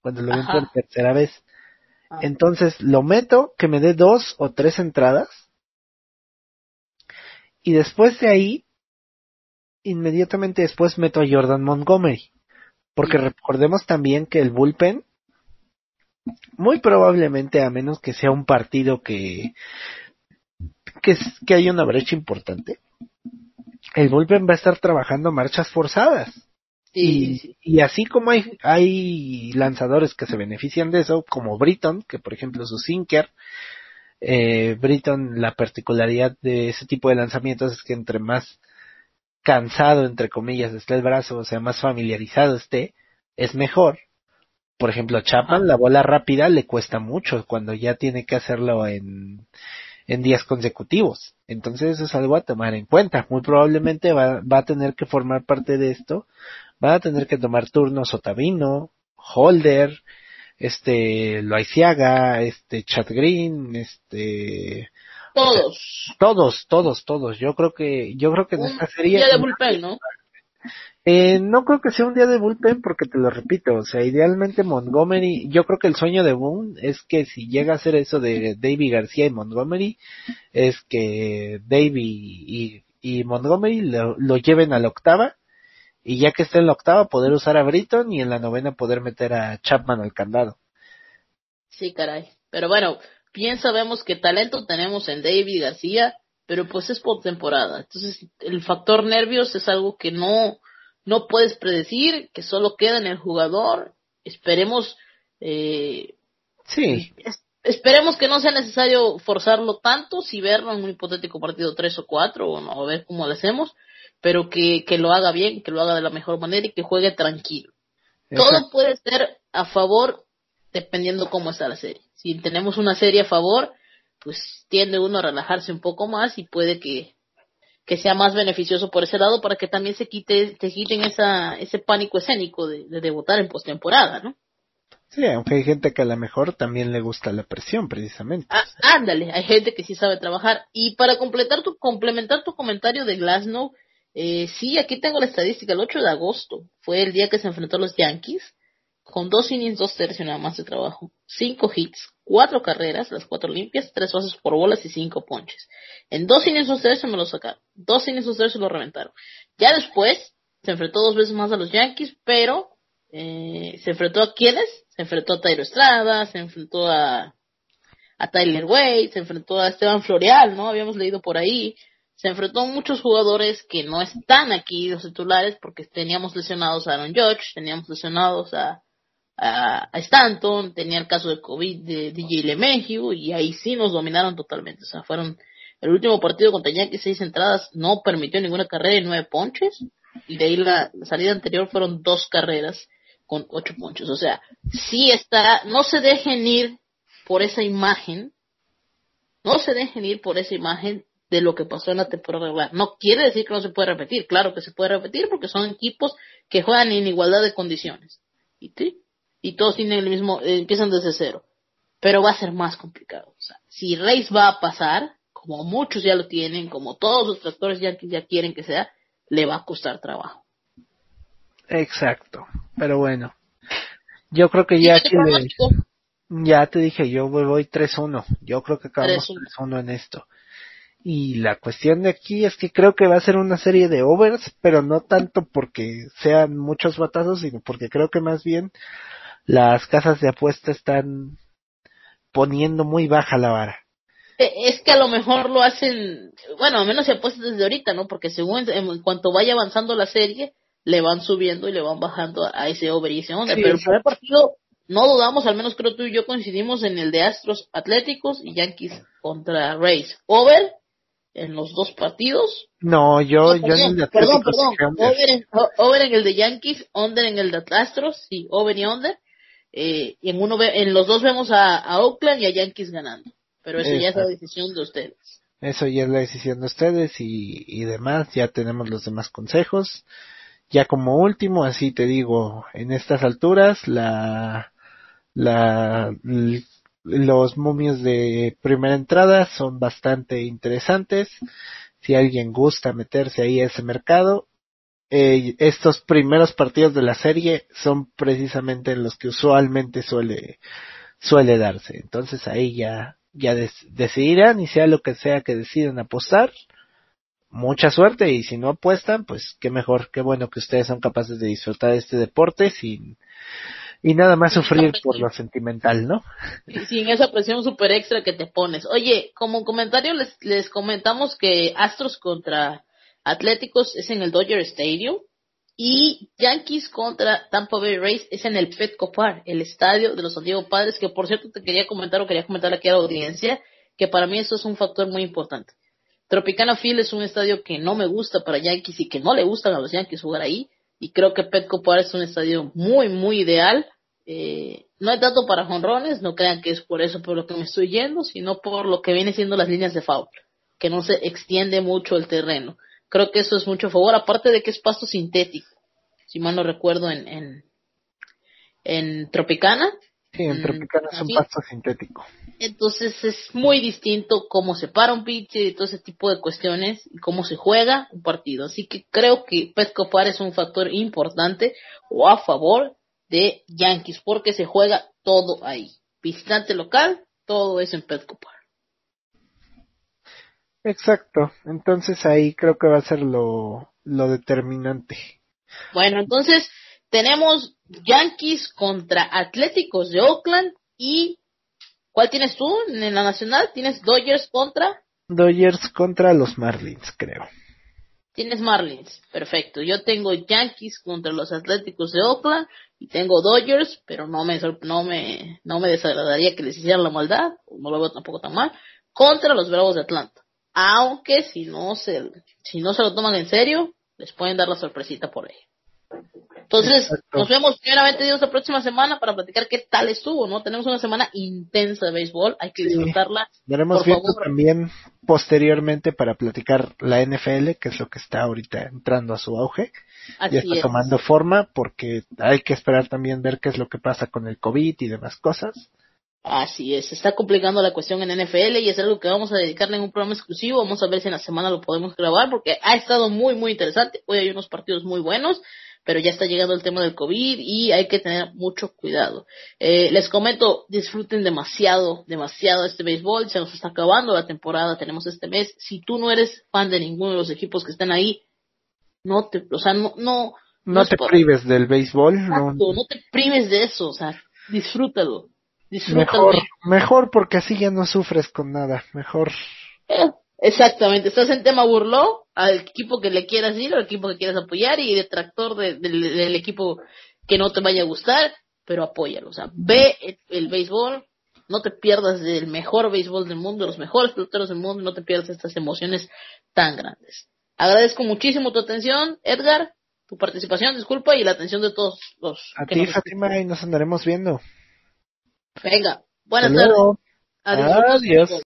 S2: cuando lo ven por tercera vez. Ah. Entonces lo meto, que me dé dos o tres entradas, y después de ahí, inmediatamente después meto a Jordan Montgomery, porque recordemos también que el bullpen, muy probablemente a menos que sea un partido que, que, que haya una brecha importante, el bullpen va a estar trabajando marchas forzadas y, así como hay, hay lanzadores que se benefician de eso, como Britton, que por ejemplo su sinker, eh, Britton, la particularidad de ese tipo de lanzamientos es que entre más cansado, entre comillas, esté el brazo, o sea, más familiarizado esté, es mejor. Por ejemplo, Chapman, la bola rápida le cuesta mucho cuando ya tiene que hacerlo en, en días consecutivos. Entonces eso es algo a tomar en cuenta. Muy probablemente va, va a tener que formar parte de esto van a tener que tomar turnos Otavino, Holder, este, Loaiziaga, este, Chad Green, este,
S1: todos.
S2: Todos, todos, todos. Yo creo que, yo creo que en esta serie.
S1: Día de bullpen, ¿no?
S2: Eh, no creo que sea un día de bullpen porque te lo repito, o sea, idealmente Montgomery, yo creo que el sueño de Boone es que si llega a ser eso de Davy García y Montgomery, es que Davy y, y Montgomery lo, lo lleven a la octava y ya que esté en la octava poder usar a Britton y en la novena poder meter a Chapman al candado.
S1: Sí, caray. Pero bueno, bien sabemos que talento tenemos en David García, pero pues es por temporada. Entonces, el factor nervios es algo que no, no puedes predecir, que solo queda en el jugador. Esperemos, eh,
S2: sí.
S1: esperemos que no sea necesario forzarlo tanto, si verlo en un hipotético partido 3 o 4, o no, a ver cómo lo hacemos pero que, que lo haga bien, que lo haga de la mejor manera y que juegue tranquilo. Todo puede ser a favor dependiendo cómo está la serie. Si tenemos una serie a favor, pues tiende uno a relajarse un poco más y puede que, que sea más beneficioso por ese lado para que también se quite, se quiten esa, ese pánico escénico de, de debutar en postemporada, ¿no?
S2: Sí, aunque hay gente que a lo mejor también le gusta la presión, precisamente.
S1: Ah, ándale, hay gente que sí sabe trabajar. Y para completar tu, complementar tu comentario de Glasnow, eh, sí, aquí tengo la estadística. El 8 de agosto fue el día que se enfrentó a los Yankees, con dos innings, dos tercios nada más de trabajo, cinco hits, cuatro carreras, las cuatro limpias, tres bases por bolas y cinco ponches. En dos innings, dos tercios me lo sacaron, dos innings, dos tercios lo reventaron. Ya después se enfrentó dos veces más a los Yankees, pero eh, se enfrentó a quienes? Se enfrentó a Tyro Estrada, se enfrentó a, a Tyler Wade, se enfrentó a Esteban Floreal, ¿no? Habíamos leído por ahí, se enfrentó a muchos jugadores que no están aquí los titulares porque teníamos lesionados a Aaron Judge, teníamos lesionados a, a, Stanton, tenía el caso de COVID de DJ LeMahieu y ahí sí nos dominaron totalmente, o sea, fueron El último partido contra Yankees, seis entradas, no permitió ninguna carrera y nueve ponches. Y de ahí la, la salida anterior fueron dos carreras con ocho ponches. O sea, sí está, no se dejen ir por esa imagen, no se dejen ir por esa imagen de lo que pasó en la temporada regular. No quiere decir que no se puede repetir, claro que se puede repetir porque son equipos que juegan en igualdad de condiciones. Y, ¿sí? y todos tienen el mismo, eh, empiezan desde cero. Pero va a ser más complicado. O sea, si Reis va a pasar, como muchos ya lo tienen, como todos los tractores ya, ya quieren que sea, le va a costar trabajo.
S2: Exacto. Pero bueno. Yo creo que ya
S1: ¿Y qué
S2: que le-? Ya te dije, yo voy, voy 3-1. Yo creo que acabamos
S1: 3-1.
S2: 3-1 en esto. Y la cuestión de aquí es que creo que va a ser una serie de overs, pero no tanto porque sean muchos batazos, sino porque creo que más bien las casas de apuesta están poniendo muy baja la vara.
S1: Eh, Es que a lo mejor lo hacen, bueno, al menos se apuesta desde ahorita, ¿no? Porque según en, cuanto vaya avanzando la serie, le van subiendo y le van bajando a, a ese over y ese under.
S2: Sí,
S1: Pero el primer partido, no dudamos, al menos creo tú y yo coincidimos en el de Astros Atléticos y Yankees contra Rays. Over en los dos partidos.
S2: No, yo,
S1: No,
S2: yo en el de
S1: perdón, perdón. Over en, o- over en el de Yankees, under en el de Astros, sí, over y under. Eh, y en uno ve- en los dos vemos a, a Oakland y a Yankees ganando. Pero eso ya es la decisión de ustedes.
S2: Eso ya es la decisión de ustedes y, y demás. Ya tenemos los demás consejos. Ya como último, así te digo, en estas alturas, la, la, los momios de primera entrada son bastante interesantes. Si alguien gusta meterse ahí a ese mercado, eh, estos primeros partidos de la serie son precisamente en los que usualmente suele, suele darse. Entonces ahí ya, ya decidirán y sea lo que sea que deciden apostar. Mucha suerte y si no apuestan, pues qué mejor, qué bueno que ustedes son capaces de disfrutar de este deporte sin, y nada más sufrir por lo sentimental, ¿no?
S1: Y sin esa presión super extra que te pones. Oye, como comentario les, les comentamos que Astros contra Atléticos es en el Dodger Stadium y Yankees contra Tampa Bay Rays es en el Petco Park, el estadio de los San Diego Padres, que por cierto te quería comentar o quería comentar aquí a la audiencia, que para mí eso es un factor muy importante. Tropicana Field es un estadio que no me gusta para Yankees y que no le gustan a los Yankees jugar ahí. Y creo que Petco Park es un estadio muy, muy ideal. Eh, no es tanto para jonrones, no crean que es por eso por lo que me estoy yendo, sino por lo que viene siendo las líneas de foul, que no se extiende mucho el terreno. Creo que eso es mucho favor, aparte de que es pasto sintético, si mal no recuerdo en, en, en Tropicana.
S2: Sí, en
S1: Mm,
S2: Tropicana es un pasto sintético.
S1: Entonces es muy distinto cómo se para un pitcher y todo ese tipo de cuestiones y cómo se juega un partido. Así que creo que Petco Park es un factor importante o a favor de Yankees porque se juega todo ahí. Visitante local, todo es en Petco Park.
S2: Exacto. Entonces ahí creo que va a ser lo, lo determinante.
S1: Bueno, entonces tenemos Yankees contra Atléticos de Oakland y ¿cuál tienes tú en la nacional? Tienes Dodgers contra
S2: Dodgers contra los Marlins, creo.
S1: Tienes Marlins, perfecto. Yo tengo Yankees contra los Atléticos de Oakland y tengo Dodgers, pero no me no me no me desagradaría que les hicieran la maldad, no lo veo tampoco tan mal, contra los Bravos de Atlanta. Aunque si no se si no se lo toman en serio, les pueden dar la sorpresita por ahí. Entonces,
S2: Exacto.
S1: nos vemos primeramente Dios la próxima semana para platicar qué tal estuvo, ¿no? Tenemos una semana intensa de béisbol, hay que
S2: Sí.
S1: disfrutarla.
S2: Daremos también posteriormente para platicar la NFL, que es lo que está ahorita entrando a su auge.
S1: Así
S2: ya está
S1: es.
S2: tomando forma porque hay que esperar también ver qué es lo que pasa con el COVID y demás cosas.
S1: Así es, se está complicando la cuestión en NFL y es algo que vamos a dedicarle en un programa exclusivo. Vamos a ver si en la semana lo podemos grabar porque ha estado muy, muy interesante. Hoy hay unos partidos muy buenos, pero ya está llegando el tema del COVID y hay que tener mucho cuidado. Eh, les comento, disfruten demasiado, demasiado este béisbol. Se nos está acabando la temporada, tenemos este mes. Si tú no eres fan de ninguno de los equipos que están ahí, no te, o sea, no, no,
S2: No te
S1: por-
S2: prives del béisbol, no,
S1: Exacto, no te prives de eso, o sea, disfrútalo. Disfrútalo.
S2: mejor, mejor porque así ya no sufres con nada, mejor.
S1: Eh, Exactamente, estás en tema burló al equipo que le quieras ir, al equipo que quieras apoyar y detractor de- del- del equipo que no te vaya a gustar, pero apóyalo, o sea, ve el, el béisbol, no te pierdas del mejor béisbol del mundo, de los mejores peloteros del mundo, no te pierdas estas emociones tan grandes. Agradezco muchísimo tu atención, Edgar, tu participación, disculpa, y la atención de todos los
S2: A
S1: que
S2: ti,
S1: nos
S2: Fátima, y nos andaremos viendo.
S1: Venga, buenas tardes.
S2: Adiós.